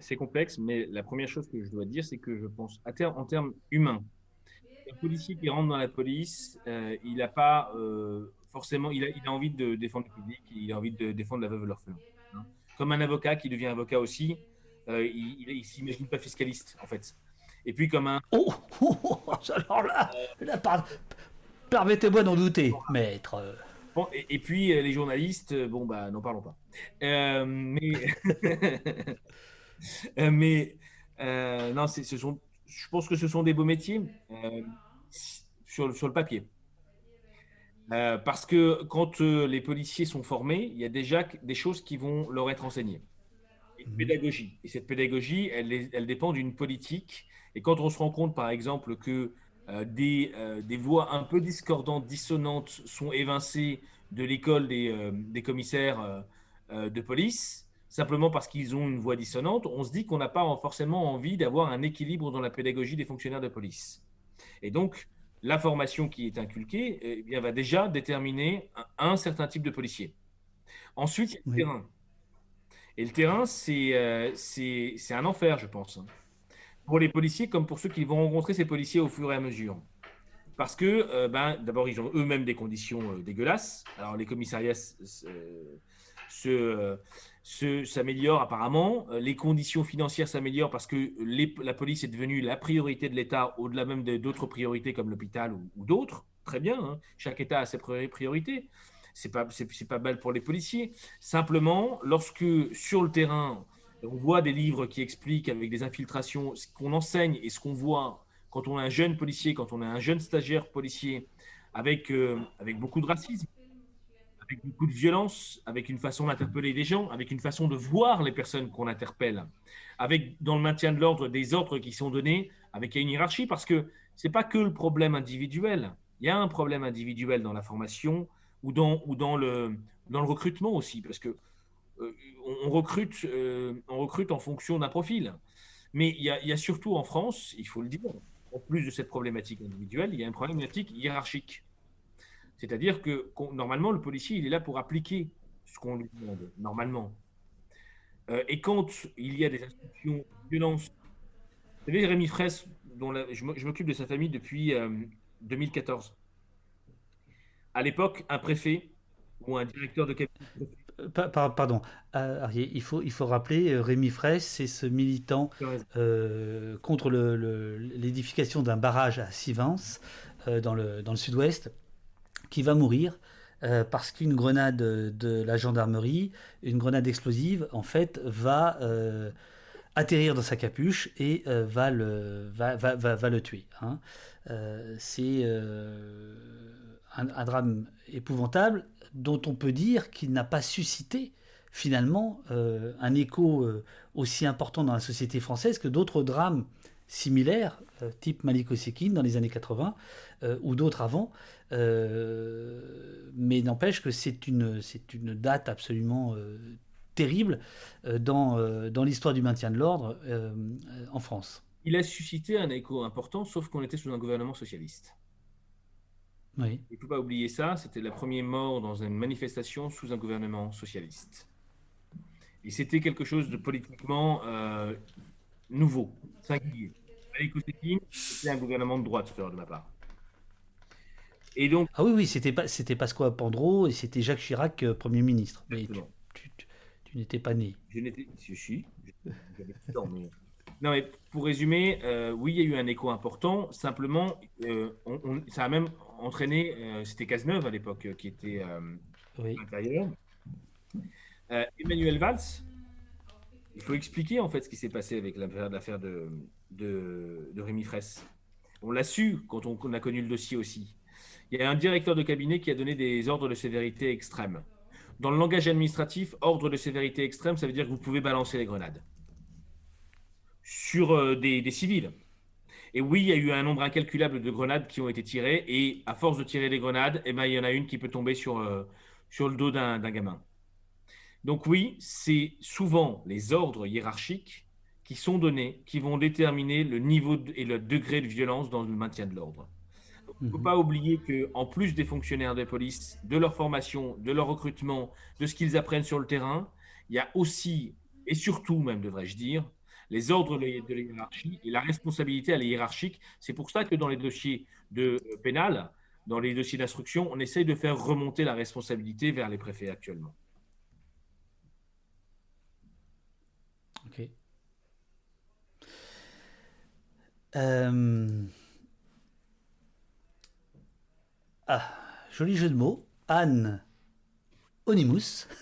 c'est complexe, mais la première chose que je dois dire, c'est que je pense, en termes humains, un policier qui rentre dans la police, il n'a pas forcément, il a, envie de défendre le public, il a envie de défendre la veuve et l'orphelin. Hein. Comme un avocat qui devient avocat aussi, euh, il ne s'imagine pas fiscaliste, en fait. Et puis comme un... Oh, oh, oh, oh alors là, permettez-moi d'en douter, maître. Bon, et, puis euh, les journalistes, euh, bon, bah, n'en parlons pas. mais... mais non, ce sont, je pense que ce sont des beaux métiers sur, sur le papier. Euh, parce que quand euh, les policiers sont formés, il y a déjà des choses qui vont leur être enseignées. Une mhm. pédagogie. Et cette pédagogie, elle, elle dépend d'une politique. Et quand on se rend compte, par exemple, que euh, des, des, voix un peu discordantes, dissonantes sont évincées de l'école des, des, commissaires de police, simplement parce qu'ils ont une voix dissonante, on se dit qu'on n'a pas forcément envie d'avoir un équilibre dans la pédagogie des fonctionnaires de police. Et donc, la formation qui est inculquée eh bien, va déjà déterminer un, certain type de policier. Ensuite, il y a le terrain. Et le terrain, euh, c'est c'est un enfer, je pense. Hein. Pour les policiers comme pour ceux qui vont rencontrer ces policiers au fur et à mesure. Parce que, euh, ben, d'abord, ils ont eux-mêmes des conditions euh, dégueulasses. Alors, les commissariats se, s'améliore apparemment. Euh, les conditions financières s'améliorent parce que la police est devenue la priorité de l'État au-delà même d'autres priorités comme l'hôpital ou, d'autres. Très bien, hein. chaque État a ses priorités. C'est pas c'est pas mal pour les policiers. Simplement, lorsque sur le terrain on voit des livres qui expliquent avec des infiltrations ce qu'on enseigne et ce qu'on voit quand on est un jeune policier, quand on est un jeune stagiaire policier, avec, euh, avec beaucoup de racisme, avec beaucoup de violence, avec une façon d'interpeller des gens, avec une façon de voir les personnes qu'on interpelle, avec dans le maintien de l'ordre des ordres qui sont donnés, avec une hiérarchie, parce que c'est pas que le problème individuel. Il y a un problème individuel dans la formation ou dans, le, recrutement aussi, parce que on, recrute, on recrute en fonction d'un profil. Mais il y, a, il y, a, surtout en France, il faut le dire, en plus de cette problématique individuelle, il y a une problématique hiérarchique. C'est-à-dire que normalement, le policier, il est là pour appliquer ce qu'on lui demande, normalement. Euh, et quand il y a des instructions de violence, vous savez, Rémi Fraisse, dont je m'occupe de sa famille depuis 2014. Euh, à l'époque, un préfet ou un directeur de cabinet. Euh, pardon, il, faut, il faut rappeler, Rémi Fraisse, c'est ce militant contre l'édification d'un barrage à Sivens, dans le, dans le sud-ouest, qui va mourir euh, parce qu'une grenade de la gendarmerie, une grenade explosive, en fait, va euh, atterrir dans sa capuche et euh, va, le, tuer. Hein. c'est un, drame épouvantable dont on peut dire qu'il n'a pas suscité finalement un écho aussi important dans la société française que d'autres drames similaires, type Malik Osekin dans les années 80, ou d'autres avant, euh, mais n'empêche que c'est une, c'est une date absolument euh, terrible euh, dans, dans l'histoire du maintien de l'ordre en France. Il a suscité un écho important, sauf qu'on était sous un gouvernement socialiste. Oui. Il ne faut pas oublier ça, c'était la première mort dans une manifestation sous un gouvernement socialiste. Et c'était quelque chose de politiquement nouveau, singulier. C'était un gouvernement de droite, de ma part. Et donc... Ah oui, oui, c'était pas, c'était Pasqua Pandro et c'était Jacques Chirac, euh, Premier ministre. Mais tu, n'étais pas né. Je n'étais... Je suis. Non, mais pour résumer, euh, oui, il y a eu un écho important. Simplement, euh, on, ça a même entraîné, c'était Cazeneuve à l'époque qui était oui. intérieur. Emmanuel Valls, il faut expliquer en fait ce qui s'est passé avec l'affaire de, de, de Rémi Fraisse. On l'a su quand on, a connu le dossier aussi il y a un directeur de cabinet qui a donné des ordres de sévérité extrême. Dans le langage administratif, ordre de sévérité extrême, ça veut dire que vous pouvez balancer les grenades sur euh, des, civils. Et oui, il y a eu un nombre incalculable de grenades qui ont été tirées, et à force de tirer des grenades, eh ben, il y en a une qui peut tomber sur, euh, sur le dos d'un gamin. Donc oui, c'est souvent les ordres hiérarchiques qui sont donnés qui vont déterminer le niveau et le degré de violence dans le maintien de l'ordre. Il ne faut pas oublier qu'en plus des fonctionnaires de police, de leur formation, de leur recrutement, de ce qu'ils apprennent sur le terrain, il y a aussi, et surtout même devrais-je dire, les ordres de la hiérarchie et la responsabilité à la hiérarchique. C'est pour ça que dans les dossiers de euh, pénal, dans les dossiers d'instruction, on essaye de faire remonter la responsabilité vers les préfets actuellement. Ok. Euh... Ah, joli jeu de mots. Anne Onimus.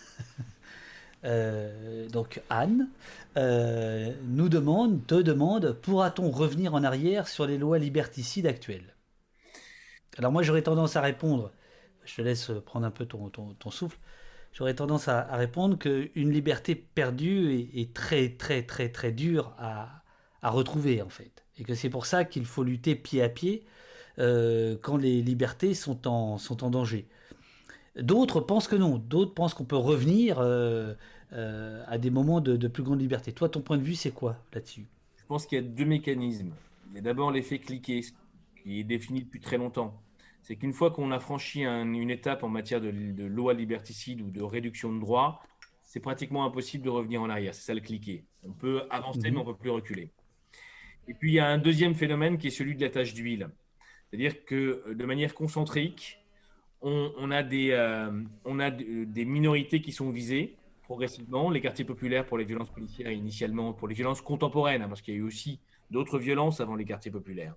Euh, donc Anne euh, nous demande, te demande, pourra-t-on revenir en arrière sur les lois liberticides actuelles? Alors moi j'aurais tendance à répondre, je te laisse prendre un peu ton, ton, souffle, j'aurais tendance à, répondre qu'une liberté perdue est, très très très très dure à, à retrouver en fait. Et que c'est pour ça qu'il faut lutter pied à pied euh, quand les libertés sont en, sont en danger. D'autres pensent que non, d'autres pensent qu'on peut revenir euh, euh, à des moments de, plus grande liberté. Toi, ton point de vue, c'est quoi là-dessus? Je pense qu'il y a deux mécanismes. Il y a d'abord l'effet cliquet, qui est défini depuis très longtemps. C'est qu'une fois qu'on a franchi une étape en matière de, loi liberticide ou de réduction de droits, c'est pratiquement impossible de revenir en arrière. C'est ça le cliquet. On peut avancer, mhm. mais on ne peut plus reculer. Et puis, il y a un deuxième phénomène qui est celui de la tâche d'huile. C'est-à-dire que euh, de manière concentrique, on, a, des, euh, des minorités qui sont visées progressivement, les quartiers populaires pour les violences policières initialement, pour les violences contemporaines, hein, parce qu'il y a eu aussi d'autres violences avant les quartiers populaires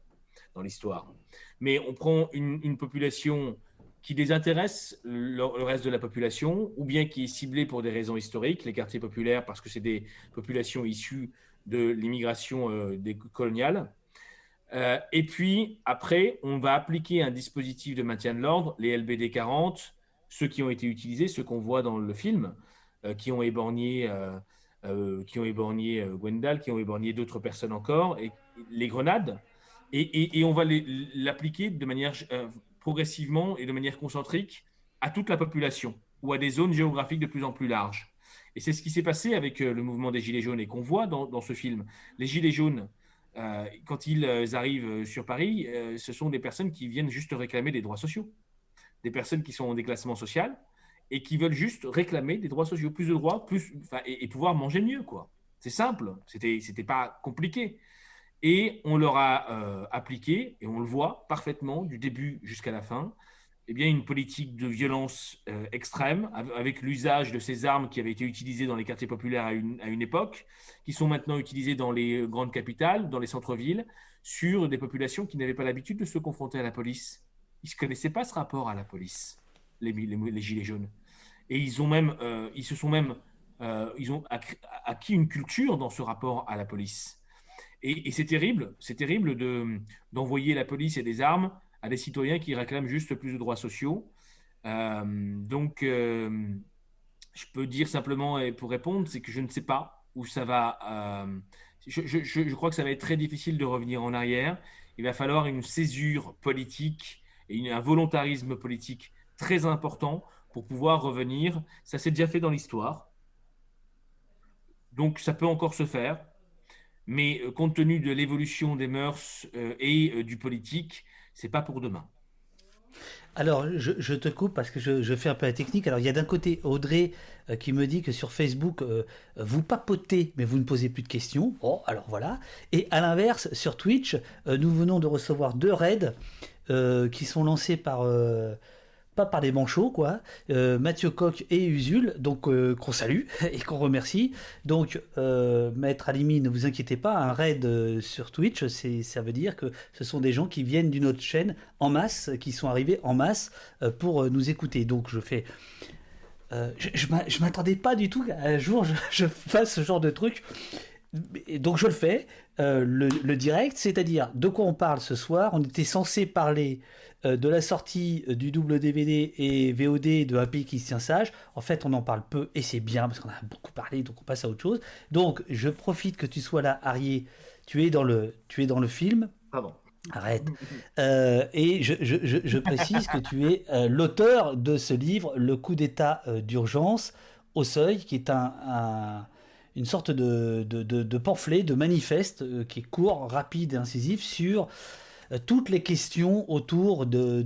dans l'histoire. Mais on prend une, population qui désintéresse le, reste de la population, ou bien qui est ciblée pour des raisons historiques, les quartiers populaires parce que c'est des populations issues de l'immigration euh, coloniale, euh, et puis, après, on va appliquer un dispositif de maintien de l'ordre, les LBD 40, ceux qui ont été utilisés, ceux qu'on voit dans le film, euh, qui ont éborgné, qui ont éborgné Gwendal, qui ont éborgné d'autres personnes encore, et les grenades. Et, et, on va l'appliquer de manière progressivement et de manière concentrique à toute la population ou à des zones géographiques de plus en plus larges. Et c'est ce qui s'est passé avec le mouvement des Gilets jaunes et qu'on voit dans, ce film. Les Gilets jaunes, quand ils arrivent sur Paris, ce sont des personnes qui viennent juste réclamer des droits sociaux. Des personnes qui sont en déclassement social et qui veulent juste réclamer des droits sociaux, plus de droits, plus, et, pouvoir manger mieux, quoi. C'est simple, c'était c'était pas compliqué. Et on leur a euh, appliqué, et on le voit parfaitement du début jusqu'à la fin, eh bien une politique de violence euh, extrême, avec l'usage de ces armes qui avaient été utilisées dans les quartiers populaires à une, époque, qui sont maintenant utilisées dans les grandes capitales, dans les centres-villes, sur des populations qui n'avaient pas l'habitude de se confronter à la police. Ils ne connaissaient pas ce rapport à la police, les, gilets jaunes. Et ils, ont même, euh, ils se sont même euh, ils ont acquis une culture dans ce rapport à la police. Et, c'est terrible, c'est terrible de, d'envoyer la police et des armes à des citoyens qui réclament juste plus de droits sociaux. Euh, donc, euh, je peux dire simplement, et pour répondre, c'est que je ne sais pas où ça va. Je, je, crois que ça va être très difficile de revenir en arrière. Il va falloir une césure politique et un volontarisme politique très important pour pouvoir revenir. Ça s'est déjà fait dans l'histoire. Donc ça peut encore se faire, mais euh, compte tenu de l'évolution des mœurs euh, et euh, du politique, c'est pas pour demain. Alors, je, te coupe parce que je, fais un peu la technique. Alors, il y a d'un côté Audrey qui me dit que sur Facebook, vous papotez, mais vous ne posez plus de questions. Oh, alors voilà. Et à l'inverse, sur Twitch, nous venons de recevoir deux raids qui sont lancés par pas par des manchots, quoi. Euh, Mathieu Coq et Usul, donc euh, qu'on salue et qu'on remercie. Donc, euh, Maître Alimi, ne vous inquiétez pas, un raid sur Twitch, ça veut dire que ce sont des gens qui viennent d'une autre chaîne en masse, qui sont arrivés en masse pour nous écouter. Donc, je fais. je, je m'attendais pas du tout qu'un jour je, fasse ce genre de truc. Donc je le fais, le, direct, c'est-à-dire de quoi on parle ce soir? On était censé parler de la sortie euh, du double DVD et VOD de Happy qui se tient sage, en fait, on en parle peu et c'est bien parce qu'on a beaucoup parlé, donc on passe à autre chose. Donc, je profite que tu sois là, Arié. Tu es dans le, tu es dans le film. Pardon. Arrête. Euh, et je, précise que tu es l'auteur de ce livre, Le coup d'état d'urgence au seuil, qui est un, une sorte de, de, pamphlet, de manifeste qui est court, rapide et incisif sur euh, toutes les questions autour de,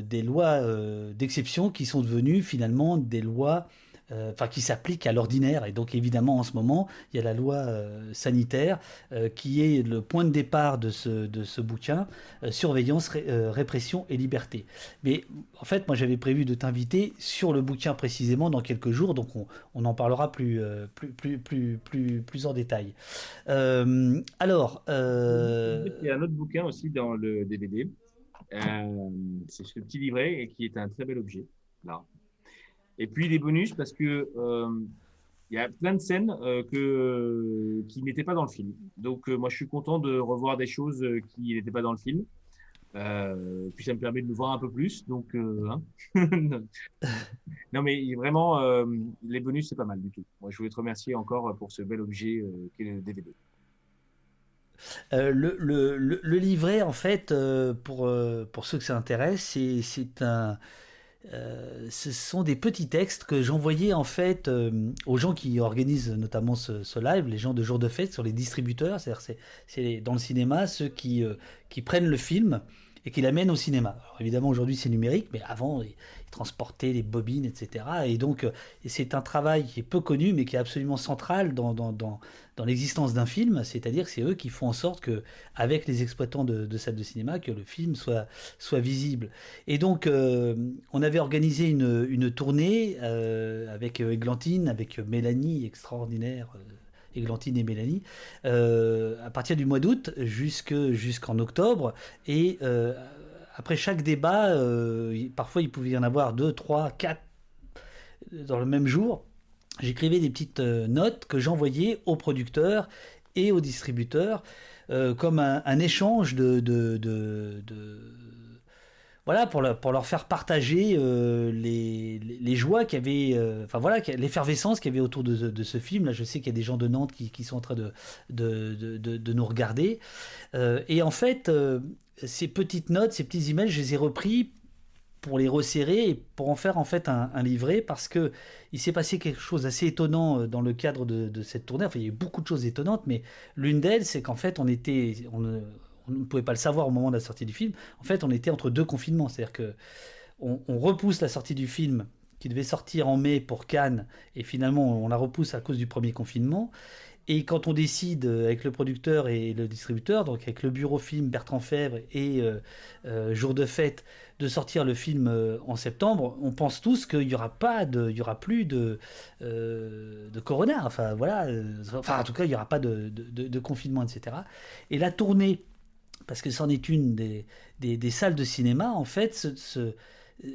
des lois euh, d'exception qui sont devenues finalement des lois euh, enfin qui s'applique à l'ordinaire. Et donc évidemment en ce moment, il y a la loi euh, sanitaire euh, qui est le point de départ de ce, de ce bouquin, surveillance, répression et liberté. Mais en fait, moi j'avais prévu de t'inviter sur le bouquin précisément dans quelques jours, donc on, on en parlera plus, plus, plus, plus, plus, en détail. alors... Il y a un autre bouquin aussi dans le DVD. c'est ce petit livret et qui est un très bel objet. Là, et puis les bonus parce que euh, il y a plein de scènes euh, que, qui n'étaient pas dans le film. Donc euh, moi je suis content de revoir des choses qui n'étaient pas dans le film. puis ça me permet de me voir un peu plus. Donc hein. non mais vraiment les bonus c'est pas mal du tout. Moi je voulais te remercier encore pour ce bel objet qu'est le DVD. le, le, le, livret, en fait, pour, pour ceux que ça intéresse, c'est un, euh, ce sont des petits textes que j'envoyais en fait euh, aux gens qui organisent notamment ce, live, les gens de jour de fête sur les distributeurs, c'est-à-dire c'est dans le cinéma ceux qui, euh, qui prennent le film et qui l'amènent au cinéma. Alors évidemment aujourd'hui c'est numérique, mais avant ils, transportaient les bobines, etc. Et donc c'est un travail qui est peu connu, mais qui est absolument central dans, dans l'existence d'un film, c'est-à-dire que c'est eux qui font en sorte que, avec les exploitants de, salles de cinéma, que le film soit, soit visible. Et donc euh, on avait organisé une, une tournée euh, avec Églantine, avec Mélanie, extraordinaire. Églantine et Mélanie, euh, à partir du mois d'août jusqu'en octobre. Et euh, après chaque débat, euh, parfois il pouvait y en avoir deux, trois, quatre dans le même jour. J'écrivais des petites notes que j'envoyais aux producteurs et aux distributeurs comme un, échange de, voilà, pour, leur faire partager euh, les, joies qu'il euh, voilà, l'effervescence qu'il y avait autour de, ce film. Là, je sais qu'il y a des gens de Nantes qui, sont en train de, de, nous regarder. Euh, et en fait, ces petites notes, ces petits emails, je les ai repris pour les resserrer et pour en faire en fait un, livret parce que il s'est passé quelque chose d'assez étonnant euh, dans le cadre de, cette tournée. Enfin, il y a eu beaucoup de choses étonnantes, mais l'une d'elles, c'est qu'en fait, on était, on ne, pouvait pas le savoir au moment de la sortie du film. En fait, on était entre deux confinements, c'est-à-dire que on, repousse la sortie du film qui devait sortir en mai pour Cannes et finalement on la repousse à cause du premier confinement. Et quand on décide euh, avec le producteur et le distributeur, donc avec le bureau film Bertrand Fèvre et euh, euh, Jour de fête, de sortir le film en septembre, on pense tous qu'il n'y aura pas de, il y aura plus de, de corona. Enfin voilà, enfin en tout cas il n'y aura pas de, de, confinement, etc. Et la tournée, parce que c'en est une des, des, salles de cinéma, en fait, se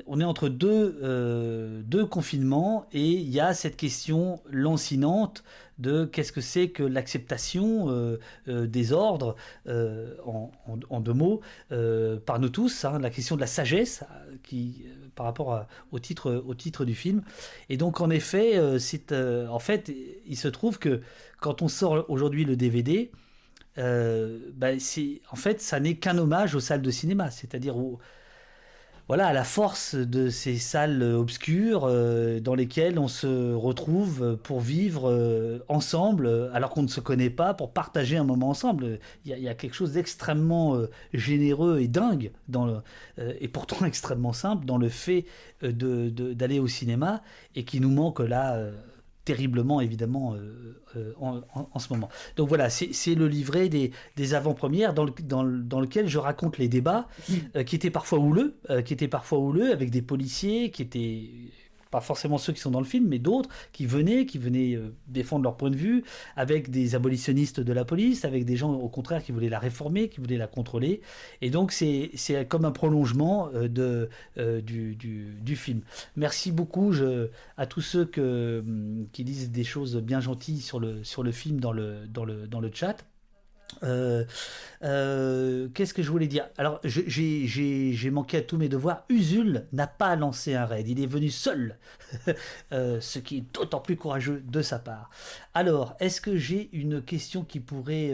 on est entre deux, euh, deux confinements et il y a cette question lancinante de qu'est-ce que c'est que l'acceptation euh, euh, des ordres, en, deux mots, par nous tous, hein, la question de la sagesse qui, par rapport au, titre, au titre du film. Et donc en effet, en fait, il se trouve que quand on sort aujourd'hui le DVD, ben, en fait, ça n'est qu'un hommage aux salles de cinéma, c'est-à-dire voilà, à la force de ces salles obscures euh, dans lesquelles on se retrouve pour vivre euh, ensemble, alors qu'on ne se connaît pas, pour partager un moment ensemble. Il y a, quelque chose d'extrêmement euh, généreux et dingue, et pourtant extrêmement simple, dans le fait d'aller au cinéma, et qui nous manque là terriblement évidemment euh, euh, en, ce moment. Donc voilà, c'est le livret des, des avant-premières dans, dans, dans, lequel je raconte les débats euh, qui étaient parfois houleux, qui étaient parfois houleux avec des policiers qui étaient pas forcément ceux qui sont dans le film, mais d'autres qui venaient, qui venaient euh, défendre leur point de vue, avec des abolitionnistes de la police, avec des gens au contraire qui voulaient la réformer, qui voulaient la contrôler. Et donc c'est comme un prolongement euh, de, euh, du, du, du, film. Merci beaucoup je, à tous ceux que, hum, qui disent des choses bien gentilles sur le, sur le film dans le, dans le, dans le chat. Euh, euh, qu'est-ce que je voulais dire? Alors, j'ai manqué à tous mes devoirs. Usul n'a pas lancé un raid, il est venu seul, euh, ce qui est d'autant plus courageux de sa part. Alors, est-ce que j'ai une question qui pourrait...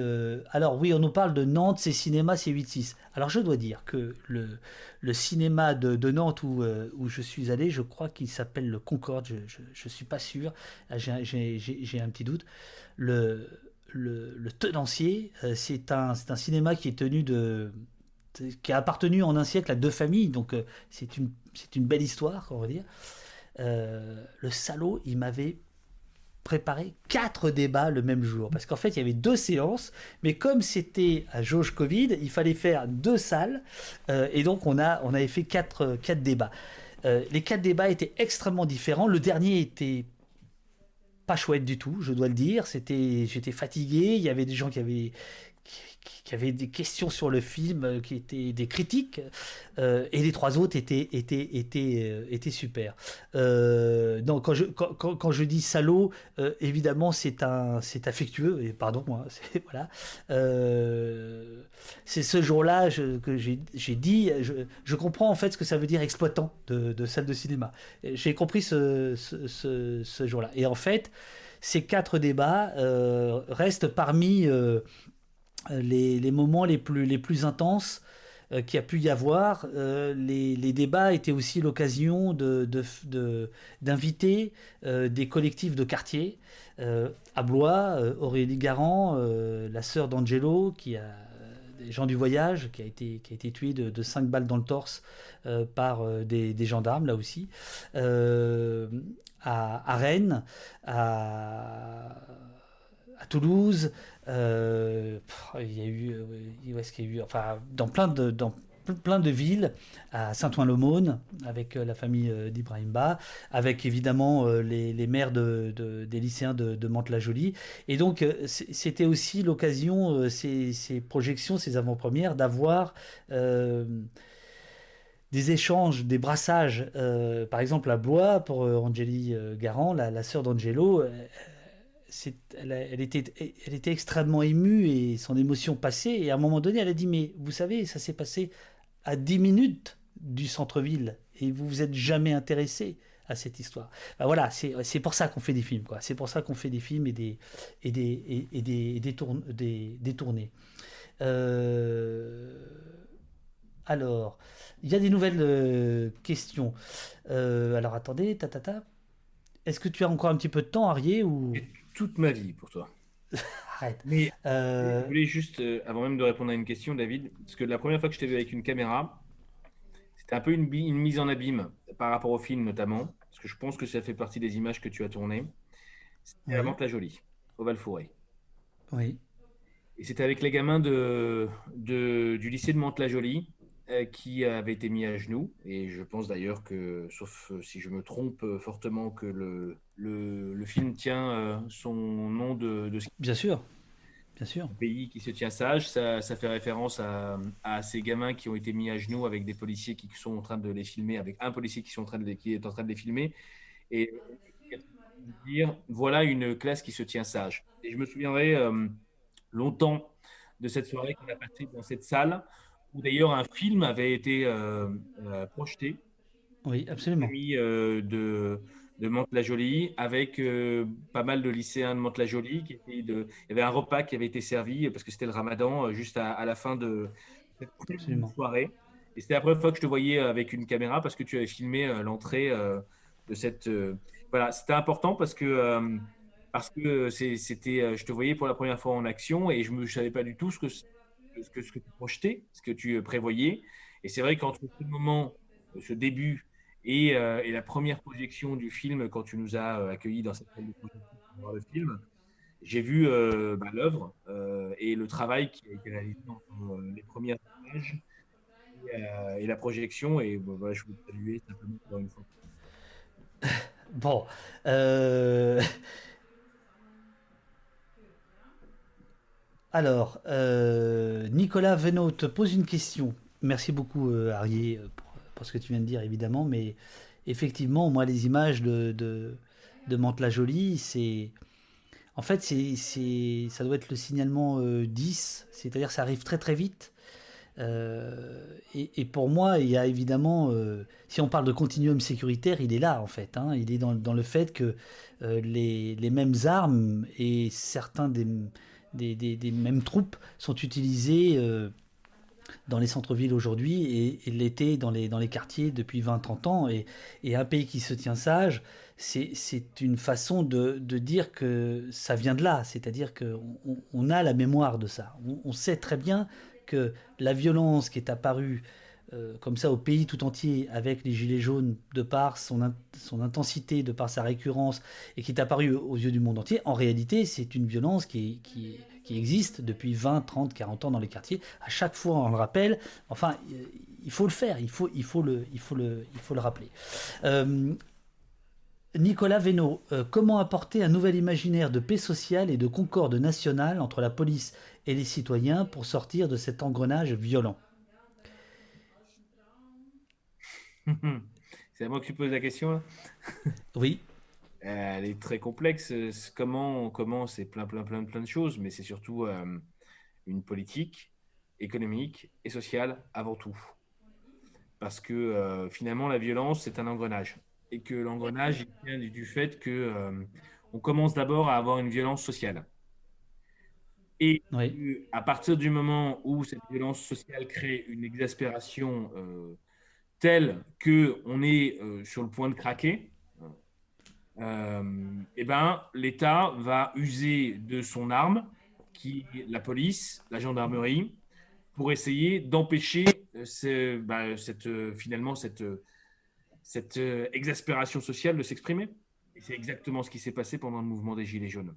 Alors oui, on nous parle de Nantes, c'est cinéma, c'est 8-6. Alors, je dois dire que le, cinéma de, Nantes où, où, je suis allé, je crois qu'il s'appelle le Concorde, je ne suis pas sûr, j'ai un petit doute. Le le, tenancier, euh, c'est un, un cinéma qui est tenu de qui a appartenu en un siècle à deux familles, donc euh, c'est une, une belle histoire, on va dire. Euh, le salaud, il m'avait préparé quatre débats le même jour, parce qu'en fait, il y avait deux séances, mais comme c'était à jauge Covid, il fallait faire deux salles, et donc on, a, on avait fait quatre, quatre débats. les quatre débats étaient extrêmement différents. Le dernier était pas chouette du tout, je dois le dire. C'était, j'étais fatigué. Il y avait des gens qui avaient qui avait des questions sur le film, euh, qui étaient des critiques, euh, et les trois autres étaient, étaient, étaient, euh, étaient super. donc quand je, quand, quand, je dis salaud, évidemment c'est un, c'est affectueux, et pardon, moi, voilà. c'est ce jour-là que j'ai, dit, je, je, comprends en fait ce que ça veut dire exploitant de, de salle de cinéma. J'ai compris ce, ce, ce jour-là. Et en fait, ces quatre débats restent parmi les, moments les plus, les plus intenses euh, qu'il a pu y avoir. Euh, les, débats étaient aussi l'occasion d'inviter de, euh, des collectifs de quartier. à Blois, Aurélie Garand, la sœur d'Angelo, qui a des gens du voyage, qui a été, qui a été tué de, de 5 balles dans le torse par des, gendarmes, là aussi. À, Rennes, à Toulouse, euh, il y a eu, euh, est-ce qu'il y a eu, enfin, dans plein de, dans plein de villes, à Saint-Ouen-l'Aumône, avec euh, la famille d'Ibrahim Ba, avec évidemment les, les maires de, des lycéens de, de Mantes-la-Jolie. Et donc, c'était aussi l'occasion, ces, projections, ces avant-premières, d'avoir des échanges, des brassages. par exemple, à Blois, pour Angélie Garand, la sœur d'Angelo, elle, était, extrêmement émue et son émotion passait. Et à un moment donné, elle a dit Mais vous savez, ça s'est passé à 10 minutes du centre-ville et vous vous êtes jamais intéressé à cette histoire. Ben voilà, c'est pour ça qu'on fait des films, quoi. C'est pour ça qu'on fait des films et des, tournées. Euh, Alors, il y a des nouvelles questions. alors attendez, ta, ta, ta. Est-ce que tu as encore un petit peu de temps, Arié. Toute ma vie pour toi. Arrête. Mais je voulais juste, avant même de répondre à une question, David, parce que la première fois que je t'ai vu avec une caméra, c'était un peu une, une, mise en abîme par rapport au film notamment, parce que je pense que ça fait partie des images que tu as tournées. C'était avant la Jolie, au val Oui. Et c'était avec les gamins de, de, du lycée de Mantes-la-Jolie euh, qui avaient été mis à genoux. Et je pense d'ailleurs que, sauf euh, si je me trompe euh, fortement, que le, le, le film tient son nom de, de... Bien sûr. Bien sûr. pays qui se tient sage, ça, ça fait référence à, à, ces gamins qui ont été mis à genoux avec des policiers qui sont en train de les filmer, avec un policier qui, sont en train de qui est en train de les filmer. Et dire voilà une classe qui se tient sage. Et je me souviendrai euh, longtemps de cette soirée qu'on a passée dans cette salle, où d'ailleurs un film avait été euh, euh, projeté. Oui, absolument. de de Mantes-la-Jolie avec pas mal de lycéens de Mantes-la-Jolie. Qui de... Il y avait un repas qui avait été servi parce que c'était le ramadan juste à, la fin de cette soirée. Et c'était la première fois que je te voyais avec une caméra parce que tu avais filmé l'entrée de cette voilà, c'était important parce que euh, parce que c'était, euh, je te voyais pour la première fois en action et je ne savais pas du tout ce que, ce que, tu projetais, ce que tu euh, prévoyais. Et c'est vrai qu'entre ce moment, ce début et, et, la première projection du film, quand tu nous as accueillis dans cette salle de projection pour voir le film, j'ai vu bah, l'œuvre et le travail qui a été réalisé dans les premières images et, la projection. Et bah, je voulais saluer simplement pour une fois. Bon. alors, euh, Nicolas Venot te pose une question. Merci beaucoup, euh, Arié, pour, ce que tu viens de dire, évidemment. Mais effectivement, moi, les images de, de Mantes-la-Jolie, c'est. En fait, ça doit être le signalement 10, c'est-à-dire ça arrive très très vite. Euh, et, pour moi, il y a évidemment, euh, si on parle de continuum sécuritaire, il est là en fait. Hein. il est dans, le fait que euh, les, mêmes armes et certains des, des, mêmes troupes sont utilisées dans les centres-villes aujourd'hui et, l'été dans les, quartiers depuis 20-30 ans. Et, un pays qui se tient sage, c'est une façon de, de, dire que ça vient de là. C'est-à-dire qu'on on a la mémoire de ça. On sait très bien que la violence qui est apparue euh, comme ça au pays tout entier avec les Gilets jaunes de par son, intensité, de par sa récurrence et qui est apparue aux yeux du monde entier, en réalité c'est une violence qui, existe depuis 20, 30, 40 ans dans les quartiers. À chaque fois on le rappelle, enfin il faut le faire, il faut le rappeler. Euh, Nicolas Vénaud, euh, comment apporter un nouvel imaginaire de paix sociale et de concorde nationale entre la police et les citoyens pour sortir de cet engrenage violent? C'est à moi que tu poses la question Oui. Elle est très complexe. Comment on commence C'est plein, plein, plein, plein de choses, mais c'est surtout euh, une politique économique et sociale avant tout. Parce que euh, finalement, la violence, c'est un engrenage et que l'engrenage vient du fait que euh, on commence d'abord à avoir une violence sociale. Et à partir du moment où cette violence sociale crée une exaspération euh, telle que on est euh, sur le point de craquer, eh ben, l'État va user de son arme, qui la police, la gendarmerie, pour essayer d'empêcher bah, cette, finalement cette cette euh, exaspération sociale de s'exprimer. C'est exactement ce qui s'est passé pendant le mouvement des Gilets jaunes.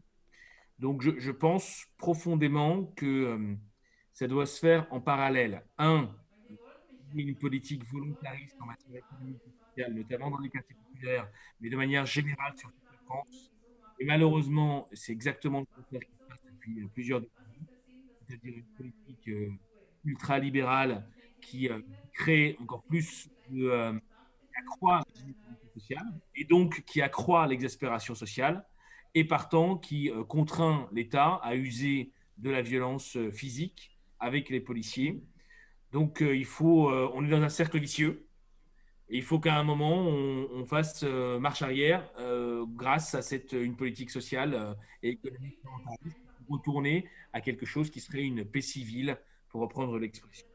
Donc je, pense profondément que euh, ça doit se faire en parallèle. Un, une politique volontariste en matière économique et sociale, notamment dans les quartiers populaires, mais de manière générale sur toute la France. Et malheureusement, c'est exactement le contraire qui se passe depuis euh, plusieurs décennies, c'est-à-dire une politique ultra-libérale qui crée encore plus de accroît sociale et donc qui accroît l'exaspération sociale et partant qui euh, contraint l'État à user de la violence euh, physique avec les policiers. Donc euh, il faut, on est dans un cercle vicieux. Et il faut qu'à un moment on, fasse marche arrière grâce à cette une politique sociale et économique retourner à quelque chose qui serait une paix civile, pour reprendre l'expression.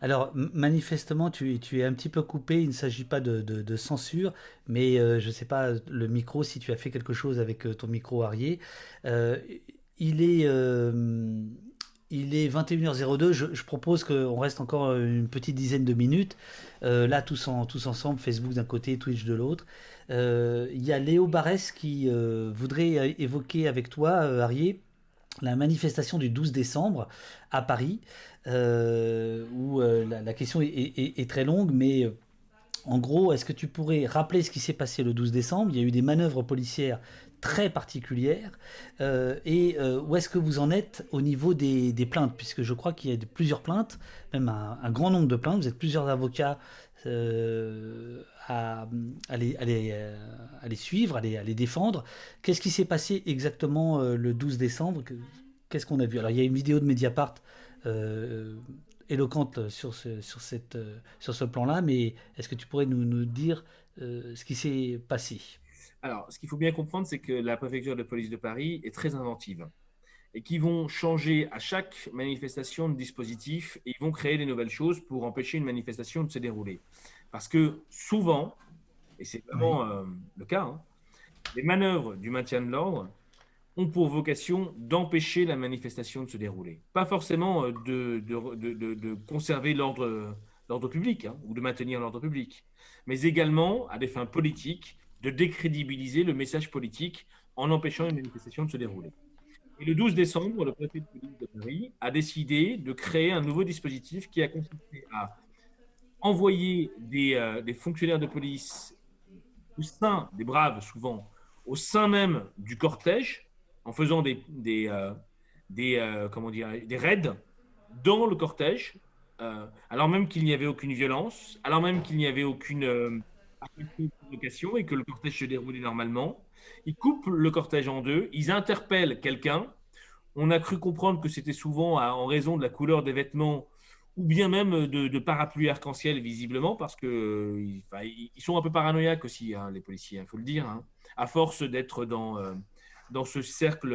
Alors, manifestement, tu, tu, es un petit peu coupé. Il ne s'agit pas de, de, censure, mais je ne sais pas, le micro, si tu as fait quelque chose avec ton micro arrière. il est il est 21h02. Je, propose qu'on reste encore une petite dizaine de minutes. Euh, là, tous, tous ensemble, Facebook d'un côté, Twitch de l'autre. Euh, il y a Léo Barès qui euh, voudrait évoquer avec toi, Arié, la manifestation du 12 décembre à Paris, où la, question est, très longue, mais en gros, est-ce que tu pourrais rappeler ce qui s'est passé le 12 décembre? Il y a eu des manœuvres policières très particulière. Euh, et euh, où est-ce que vous en êtes au niveau des, plaintes? Puisque je crois qu'il y a plusieurs plaintes, même un, grand nombre de plaintes. Vous êtes plusieurs avocats euh, à, à, les, suivre, à les, défendre. Qu'est-ce qui s'est passé exactement le 12 décembre? Qu'est-ce qu'on a vu? Alors il y a une vidéo de Mediapart éloquente sur ce, plan-là, mais est-ce que tu pourrais nous dire ce qui s'est passé? Alors, ce qu'il faut bien comprendre, c'est que la préfecture de police de Paris est très inventive et qu'ils vont changer à chaque manifestation de dispositif et ils vont créer des nouvelles choses pour empêcher une manifestation de se dérouler. Parce que souvent, et c'est vraiment euh, le cas, hein, les manœuvres du maintien de l'ordre ont pour vocation d'empêcher la manifestation de se dérouler. Pas forcément euh, de, de, conserver l'ordre public hein, ou de maintenir l'ordre public, mais également à des fins politiques de décrédibiliser le message politique en empêchant une manifestation de se dérouler. Et le 12 décembre, le préfet de police de Paris a décidé de créer un nouveau dispositif qui a consisté à envoyer des, euh, fonctionnaires de police au sein, des braves souvent, au sein même du cortège, en faisant des, des, euh, euh, comment dire, des raids dans le cortège, alors même qu'il n'y avait aucune violence, alors même qu'il n'y avait aucune et que le cortège se déroulait normalement. Ils coupent le cortège en deux, ils interpellent quelqu'un. On a cru comprendre que c'était souvent en raison de la couleur des vêtements ou bien même de, parapluies arc-en-ciel visiblement, parce que ils, sont un peu paranoïaques aussi, hein, les policiers, il faut le dire, hein. à force d'être dans, euh, dans ce cercle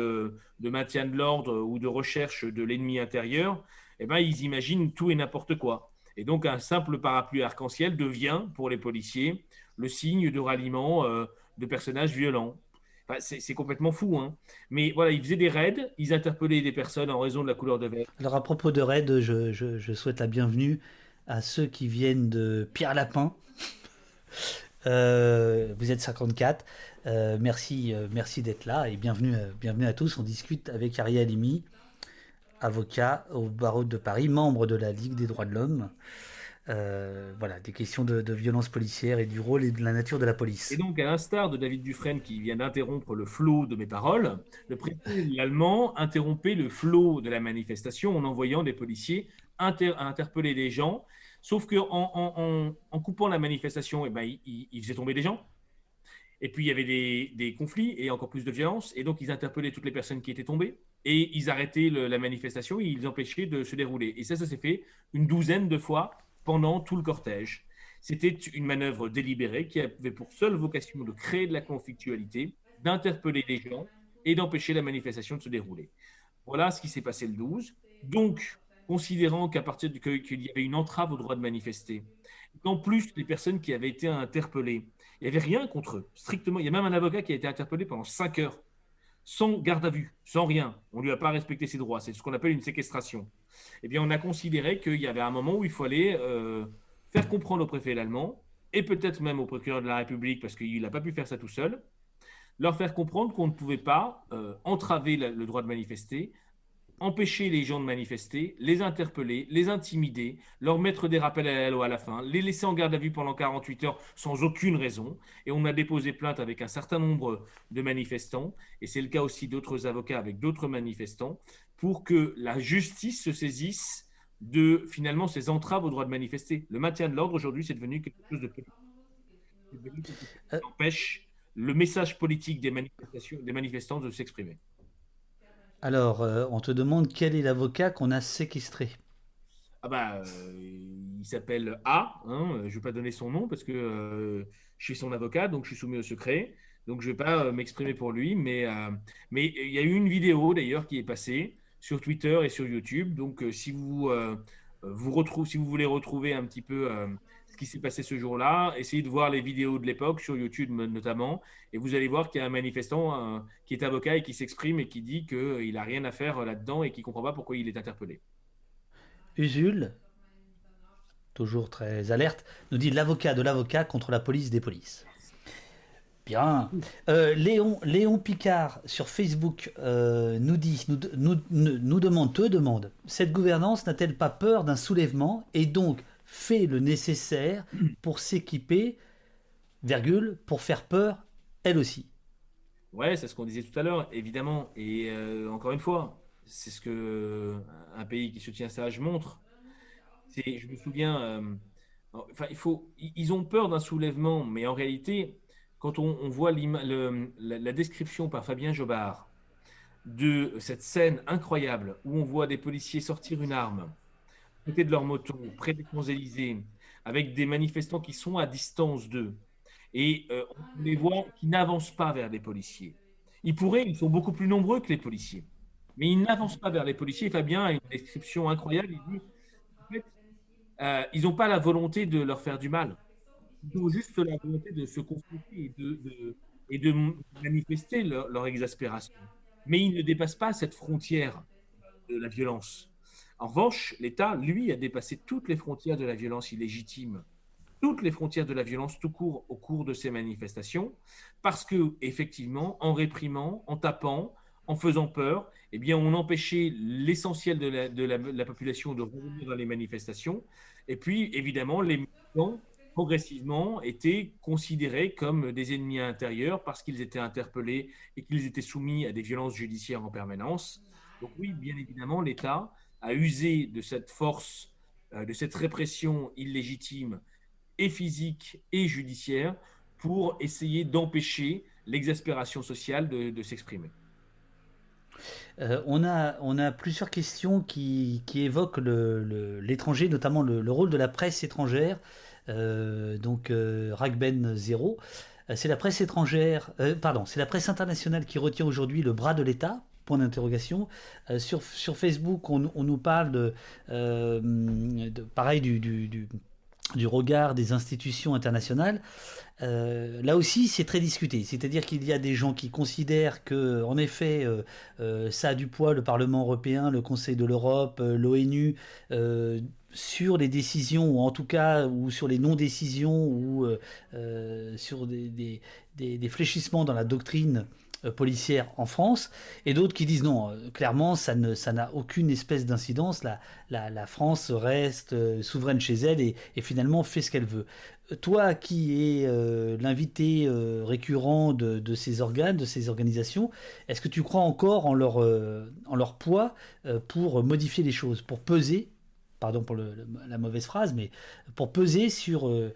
de maintien de l'ordre ou de recherche de l'ennemi intérieur, eh ben, ils imaginent tout et n'importe quoi. Et donc, un simple parapluie arc-en-ciel devient, pour les policiers, le signe de ralliement euh, de personnages violents. c'est complètement fou. Hein. Mais voilà, ils faisaient des raids, ils interpellaient des personnes en raison de la couleur de verre. Alors, à propos de raids, je, souhaite la bienvenue à ceux qui viennent de Pierre Lapin. Euh, vous êtes 54. Euh, merci merci d'être là et bienvenue, bienvenue à tous. On discute avec Ariel Imi avocat au barreau de Paris, membre de la Ligue des droits de l'homme. Euh, voilà, des questions de, violence policière et du rôle et de la nature de la police. Et donc, à l'instar de David Dufresne qui vient d'interrompre le flot de mes paroles, le président allemand interrompait le flot de la manifestation en envoyant des policiers interpeller des gens. Sauf qu'en en, en, coupant la manifestation, eh ben, il, il, faisait tomber des gens. Et puis, il y avait des, des conflits et encore plus de violence. Et donc, ils interpellaient toutes les personnes qui étaient tombées et ils arrêtaient la manifestation et ils empêchaient de se dérouler. Et ça, ça s'est fait une douzaine de fois pendant tout le cortège. C'était une manœuvre délibérée qui avait pour seule vocation de créer de la conflictualité, d'interpeller les gens et d'empêcher la manifestation de se dérouler. Voilà ce qui s'est passé le 12. Donc, considérant qu'à partir du qu'il y avait une entrave au droit de manifester, qu'en plus les personnes qui avaient été interpellées, il n'y avait rien contre eux, strictement. Il y a même un avocat qui a été interpellé pendant 5 heures sans garde à vue, sans rien. On ne lui a pas respecté ses droits. C'est ce qu'on appelle une séquestration. Eh bien, on a considéré qu'il y avait un moment où il fallait euh, faire comprendre au préfet allemand, et peut-être même au procureur de la République, parce qu'il n'a pas pu faire ça tout seul, leur faire comprendre qu'on ne pouvait pas euh, entraver le droit de manifester empêcher les gens de manifester, les interpeller, les intimider, leur mettre des rappels à la loi à la fin, les laisser en garde à vue pendant 48 heures sans aucune raison. Et on a déposé plainte avec un certain nombre de manifestants, et c'est le cas aussi d'autres avocats avec d'autres manifestants, pour que la justice se saisisse de finalement ces entraves au droit de manifester. Le maintien de l'ordre aujourd'hui, c'est devenu quelque chose de politique. qui empêche le message politique des, manifestations, des manifestants de s'exprimer. Alors, euh, on te demande quel est l'avocat qu'on a séquestré. Ah bah, euh, il s'appelle A. Hein, je ne vais pas donner son nom parce que euh, je suis son avocat, donc je suis soumis au secret. Donc je ne vais pas m'exprimer pour lui, mais mais il y a eu une vidéo d'ailleurs qui est passée sur Twitter et sur YouTube. Donc si vous vous si vous voulez retrouver un petit peu qui s'est passé ce jour-là, essayez de voir les vidéos de l'époque, sur YouTube notamment, et vous allez voir qu'il y a un manifestant qui est avocat et qui s'exprime et qui dit qu'il n'a rien à faire là-dedans et qui ne comprend pas pourquoi il est interpellé. Usul, toujours très alerte, nous dit l'avocat de l'avocat contre la police des polices. Bien. Euh, Léon, Léon Picard sur Facebook euh, nous dit, nous, nous, demande, te demande, cette gouvernance n'a-t-elle pas peur d'un soulèvement et donc fait le nécessaire pour s'équiper, virgule, pour faire peur, elle aussi Ouais, c'est ce qu'on disait tout à l'heure, évidemment. Et euh, encore une fois, c'est ce que un pays qui soutient Sage montre. Je me souviens, enfin, il faut, ils ont peur d'un soulèvement, mais en réalité, quand on, voit la, description par Fabien Jobard de cette scène incroyable où on voit des policiers sortir une arme, de leur moto, près des Champs-Élysées, avec des manifestants qui sont à distance d'eux, et euh, on les voit qui n'avancent pas vers les policiers. Ils pourraient, ils sont beaucoup plus nombreux que les policiers, mais ils n'avancent pas vers les policiers. Fabien a une description incroyable, euh, ils n'ont pas la volonté de leur faire du mal ont juste la volonté de se confronter et de manifester leur, exaspération. Mais ils ne dépassent pas cette frontière de la violence. En revanche, l'État, lui, a dépassé toutes les frontières de la violence illégitime, toutes les frontières de la violence tout court au cours de ces manifestations, parce que effectivement, en réprimant, en tapant, en faisant peur, eh bien, on empêchait l'essentiel de, la, population de revenir dans les manifestations. Et puis, évidemment, les militants progressivement étaient considérés comme des ennemis intérieurs parce qu'ils étaient interpellés et qu'ils étaient soumis à des violences judiciaires en permanence. Donc oui, bien évidemment, l'État a usé de cette force, euh, de cette répression illégitime et physique et judiciaire pour essayer d'empêcher l'exaspération sociale de, s'exprimer. Euh, on, a, on a plusieurs questions qui, évoquent l'étranger, notamment le, le, rôle de la presse étrangère euh, donc euh, Ragben 0. Euh, c'est la presse étrangère, pardon, c'est la presse internationale qui retient aujourd'hui le bras de l'État point d'interrogation. sur, sur Facebook, on, nous parle de, pareil du, regard des institutions internationales. là aussi, c'est très discuté. C'est-à-dire qu'il y a des gens qui considèrent que, en effet, ça a du poids, le Parlement européen, le Conseil de l'Europe, l'ONU sur les décisions, ou en tout cas, ou sur les non-décisions, ou euh, euh, sur des, fléchissements dans la doctrine euh, policière en France, et d'autres qui disent non, clairement, ça n'a ça aucune espèce d'incidence, la, la, France reste souveraine chez elle et, finalement fait ce qu'elle veut. Toi qui es l'invité récurrent de, ces organes, de ces organisations, est-ce que tu crois encore en leur, en leur poids pour modifier les choses, pour peser pardon pour la mauvaise phrase, mais pour peser sur, euh,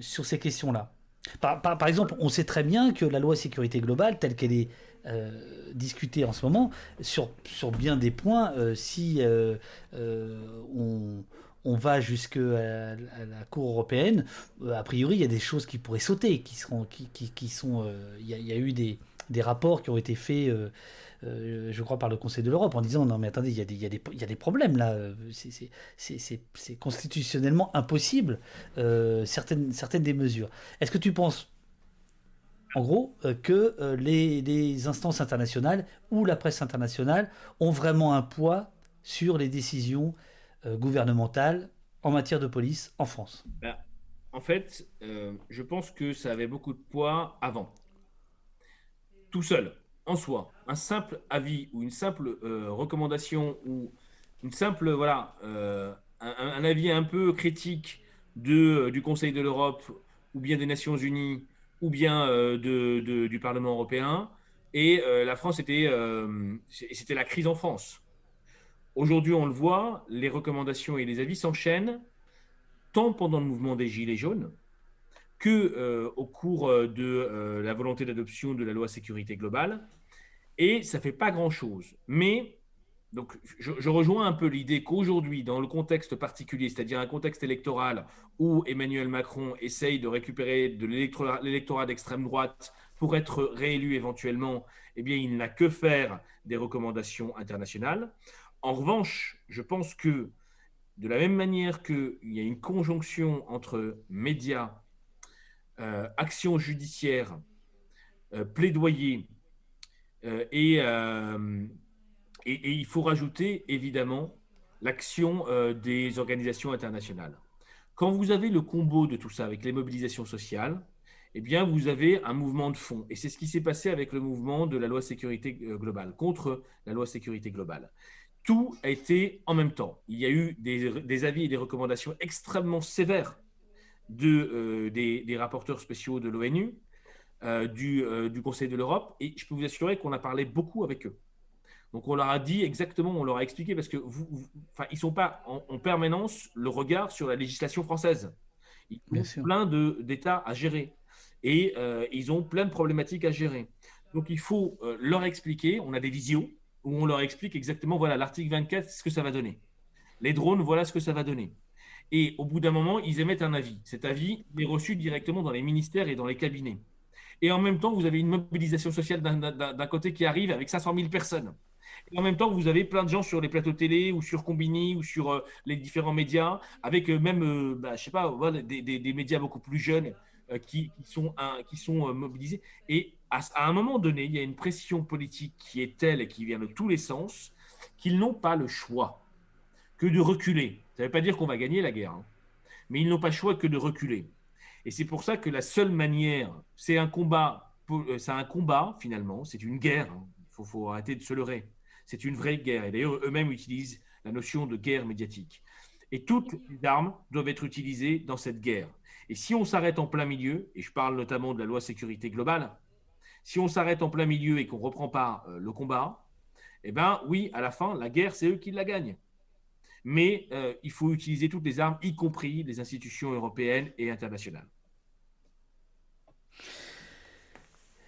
sur ces questions-là? Par, exemple, on sait très bien que la loi sécurité globale, telle qu'elle est euh, discutée en ce moment, sur, sur bien des points, euh, si on, on, va jusqu'à la, Cour européenne, a priori, il y a des choses qui pourraient sauter, qui seront, qui, qui, sont, il y, a eu des, des, rapports qui ont été faits euh, je crois, par le Conseil de l'Europe en disant non mais attendez, il y, a des, il y, des, problèmes là, c'est constitutionnellement impossible euh, certaines, certaines des mesures. Est-ce que tu penses, en gros, euh, que les, instances internationales ou la presse internationale ont vraiment un poids sur les décisions gouvernementales en matière de police en France? Ben, En fait, je pense que ça avait beaucoup de poids avant. Tout seul en soi, un simple avis ou une simple euh, recommandation ou une simple, voilà, euh, un, avis un peu critique de, du Conseil de l'Europe ou bien des Nations Unies ou bien euh, de, du Parlement européen, et la France était, c'était la crise en France. Aujourd'hui, on le voit, les recommandations et les avis s'enchaînent, tant pendant le mouvement des Gilets jaunes, que euh, au cours euh, de euh, la volonté d'adoption de la loi sécurité globale. Et ça fait pas grand-chose. Mais donc, je, rejoins un peu l'idée qu'aujourd'hui, dans le contexte particulier, c'est-à-dire un contexte électoral où Emmanuel Macron essaye de récupérer de l'électorat d'extrême droite pour être réélu éventuellement, eh bien, il n'a que faire des recommandations internationales. En revanche, je pense que de la même manière qu'il y a une conjonction entre médias, euh, action judiciaire, euh, plaidoyer, euh, et, et, il faut rajouter évidemment l'action des organisations internationales. Quand vous avez le combo de tout ça avec les mobilisations sociales, eh bien, vous avez un mouvement de fond. Et c'est ce qui s'est passé avec le mouvement de la loi sécurité globale, contre la loi sécurité globale tout a été en même temps. Il y a eu des, avis et des recommandations extrêmement sévères de, euh, des, rapporteurs spéciaux de l'ONU, euh, euh, du, Conseil de l'Europe, et je peux vous assurer qu'on a parlé beaucoup avec eux. Donc on leur a dit exactement, on leur a expliqué, parce que vous, enfin, ils ne sont pas en, permanence le regard sur la législation française. Ils ont plein d'États à gérer et ils ont plein de problématiques à gérer. Donc il faut leur expliquer, on a des visions, où on leur explique exactement, voilà, l'article 24, ce que ça va donner. Les drones, voilà ce que ça va donner. Et au bout d'un moment, ils émettent un avis. Cet avis est reçu directement dans les ministères et dans les cabinets. Et en même temps, vous avez une mobilisation sociale d'un côté qui arrive avec 500 000 personnes. Et en même temps, vous avez plein de gens sur les plateaux télé ou sur Combini ou sur euh, les différents médias, avec euh, même, euh, bah, je sais pas, des, médias beaucoup plus jeunes qui, sont, mobilisés. Et à, un moment donné, il y a une pression politique qui est telle et qui vient de tous les sens qu'ils n'ont pas le choix que de reculer. Ça ne veut pas dire qu'on va gagner la guerre, hein. mais ils n'ont pas le choix que de reculer. Et c'est pour ça que la seule manière, c'est un combat, euh, c'est un combat finalement, c'est une guerre. Hein. Il faut, arrêter de se leurrer. C'est une vraie guerre. Et d'ailleurs, eux-mêmes utilisent la notion de guerre médiatique. Et toutes les armes doivent être utilisées dans cette guerre. Et si on s'arrête en plein milieu, et je parle notamment de la loi sécurité globale, si on s'arrête en plein milieu et qu'on ne reprend pas euh, le combat, eh bien oui, à la fin, la guerre, c'est eux qui la gagnent. Mais euh, il faut utiliser toutes les armes, y compris les institutions européennes et internationales.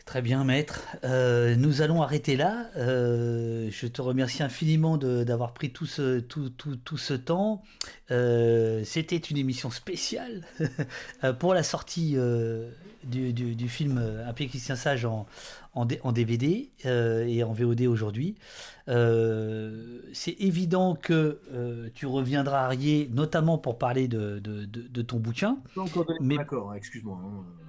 Très bien, maître. Euh, nous allons arrêter là. Euh, je te remercie infiniment d'avoir pris tout ce, tout, tout, tout ce temps. Euh, c'était une émission spéciale pour la sortie du, du, film Un pied Christian Sage en, en, en DVD et en VOD aujourd'hui. C'est évident que tu reviendras, Arié, notamment pour parler de, de, de, ton bouquin. Mais... D'accord, excuse-moi. Hein.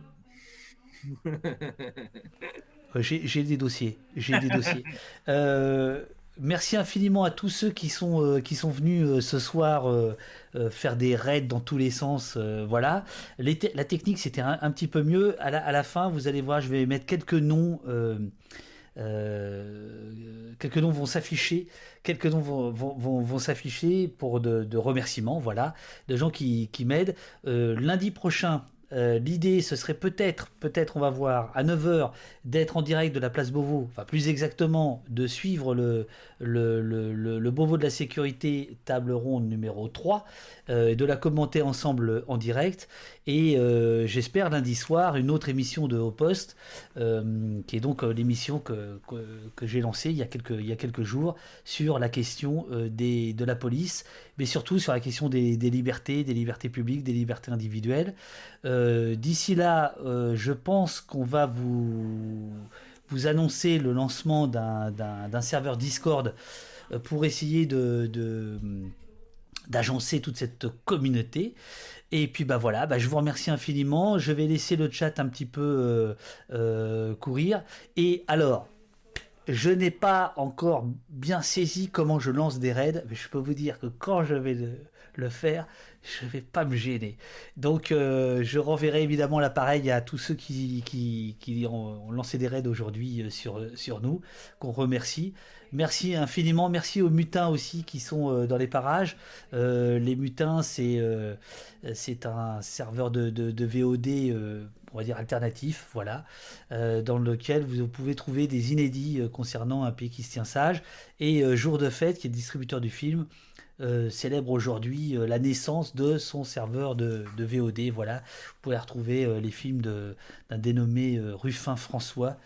j'ai des dossiers. J'ai des dossiers. Euh, merci infiniment à tous ceux qui sont, euh, qui sont venus euh, ce soir faire des raids dans tous les sens. voilà. la technique, c'était un, petit peu mieux. À la, à la, fin, vous allez voir, je vais mettre quelques noms. quelques noms vont s'afficher, quelques noms vont, vont, vont, s'afficher pour de, de, remerciements, voilà, de gens qui, qui m'aident. lundi prochain, euh, l'idée, ce serait peut-être, peut-être on va voir, à 9h, d'être en direct de la place Beauvau, enfin plus exactement, de suivre le, le, le, Beauvau de la sécurité, table ronde numéro 3, euh, de la commenter ensemble en direct, et euh, j'espère lundi soir une autre émission de Haut Poste, qui est donc l'émission que, que, que j'ai lancée il y, a quelques, il y a quelques jours, sur la question des, de la police, mais surtout sur la question des, libertés, des libertés publiques, des libertés individuelles. Euh, d'ici là, euh, je pense qu'on va vous, annoncer le lancement d'un serveur Discord euh, pour essayer d'agencer toute cette communauté. Et puis bah voilà, bah, je vous remercie infiniment. Je vais laisser le chat un petit peu courir. Et alors, je n'ai pas encore bien saisi comment je lance des raids, mais je peux vous dire que quand je vais le faire, je ne vais pas me gêner. Donc euh, je renverrai évidemment l'appareil à tous ceux qui, ont, lancé des raids aujourd'hui euh, sur, sur nous, qu'on remercie. Merci infiniment, merci aux mutins aussi qui sont euh, dans les parages. les mutins, c'est c'est un serveur de, de, VOD, on va dire alternatif, voilà, dans lequel vous pouvez trouver des inédits concernant un pays qui se tient sage. Et Jour de fête, qui est le distributeur du film, euh, célèbre aujourd'hui euh, la naissance de son serveur de, VOD. Voilà, vous pouvez retrouver euh, les films d'un dénommé Ruffin François,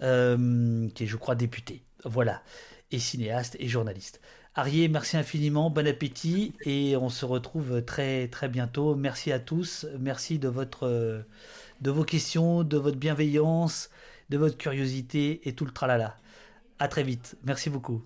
qui est, je crois, député. Voilà, et cinéaste et journaliste. Arié, merci infiniment, bon appétit et on se retrouve très très bientôt. Merci à tous, merci de votre de vos questions, de votre bienveillance, de votre curiosité et tout le tralala. À très vite. Merci beaucoup.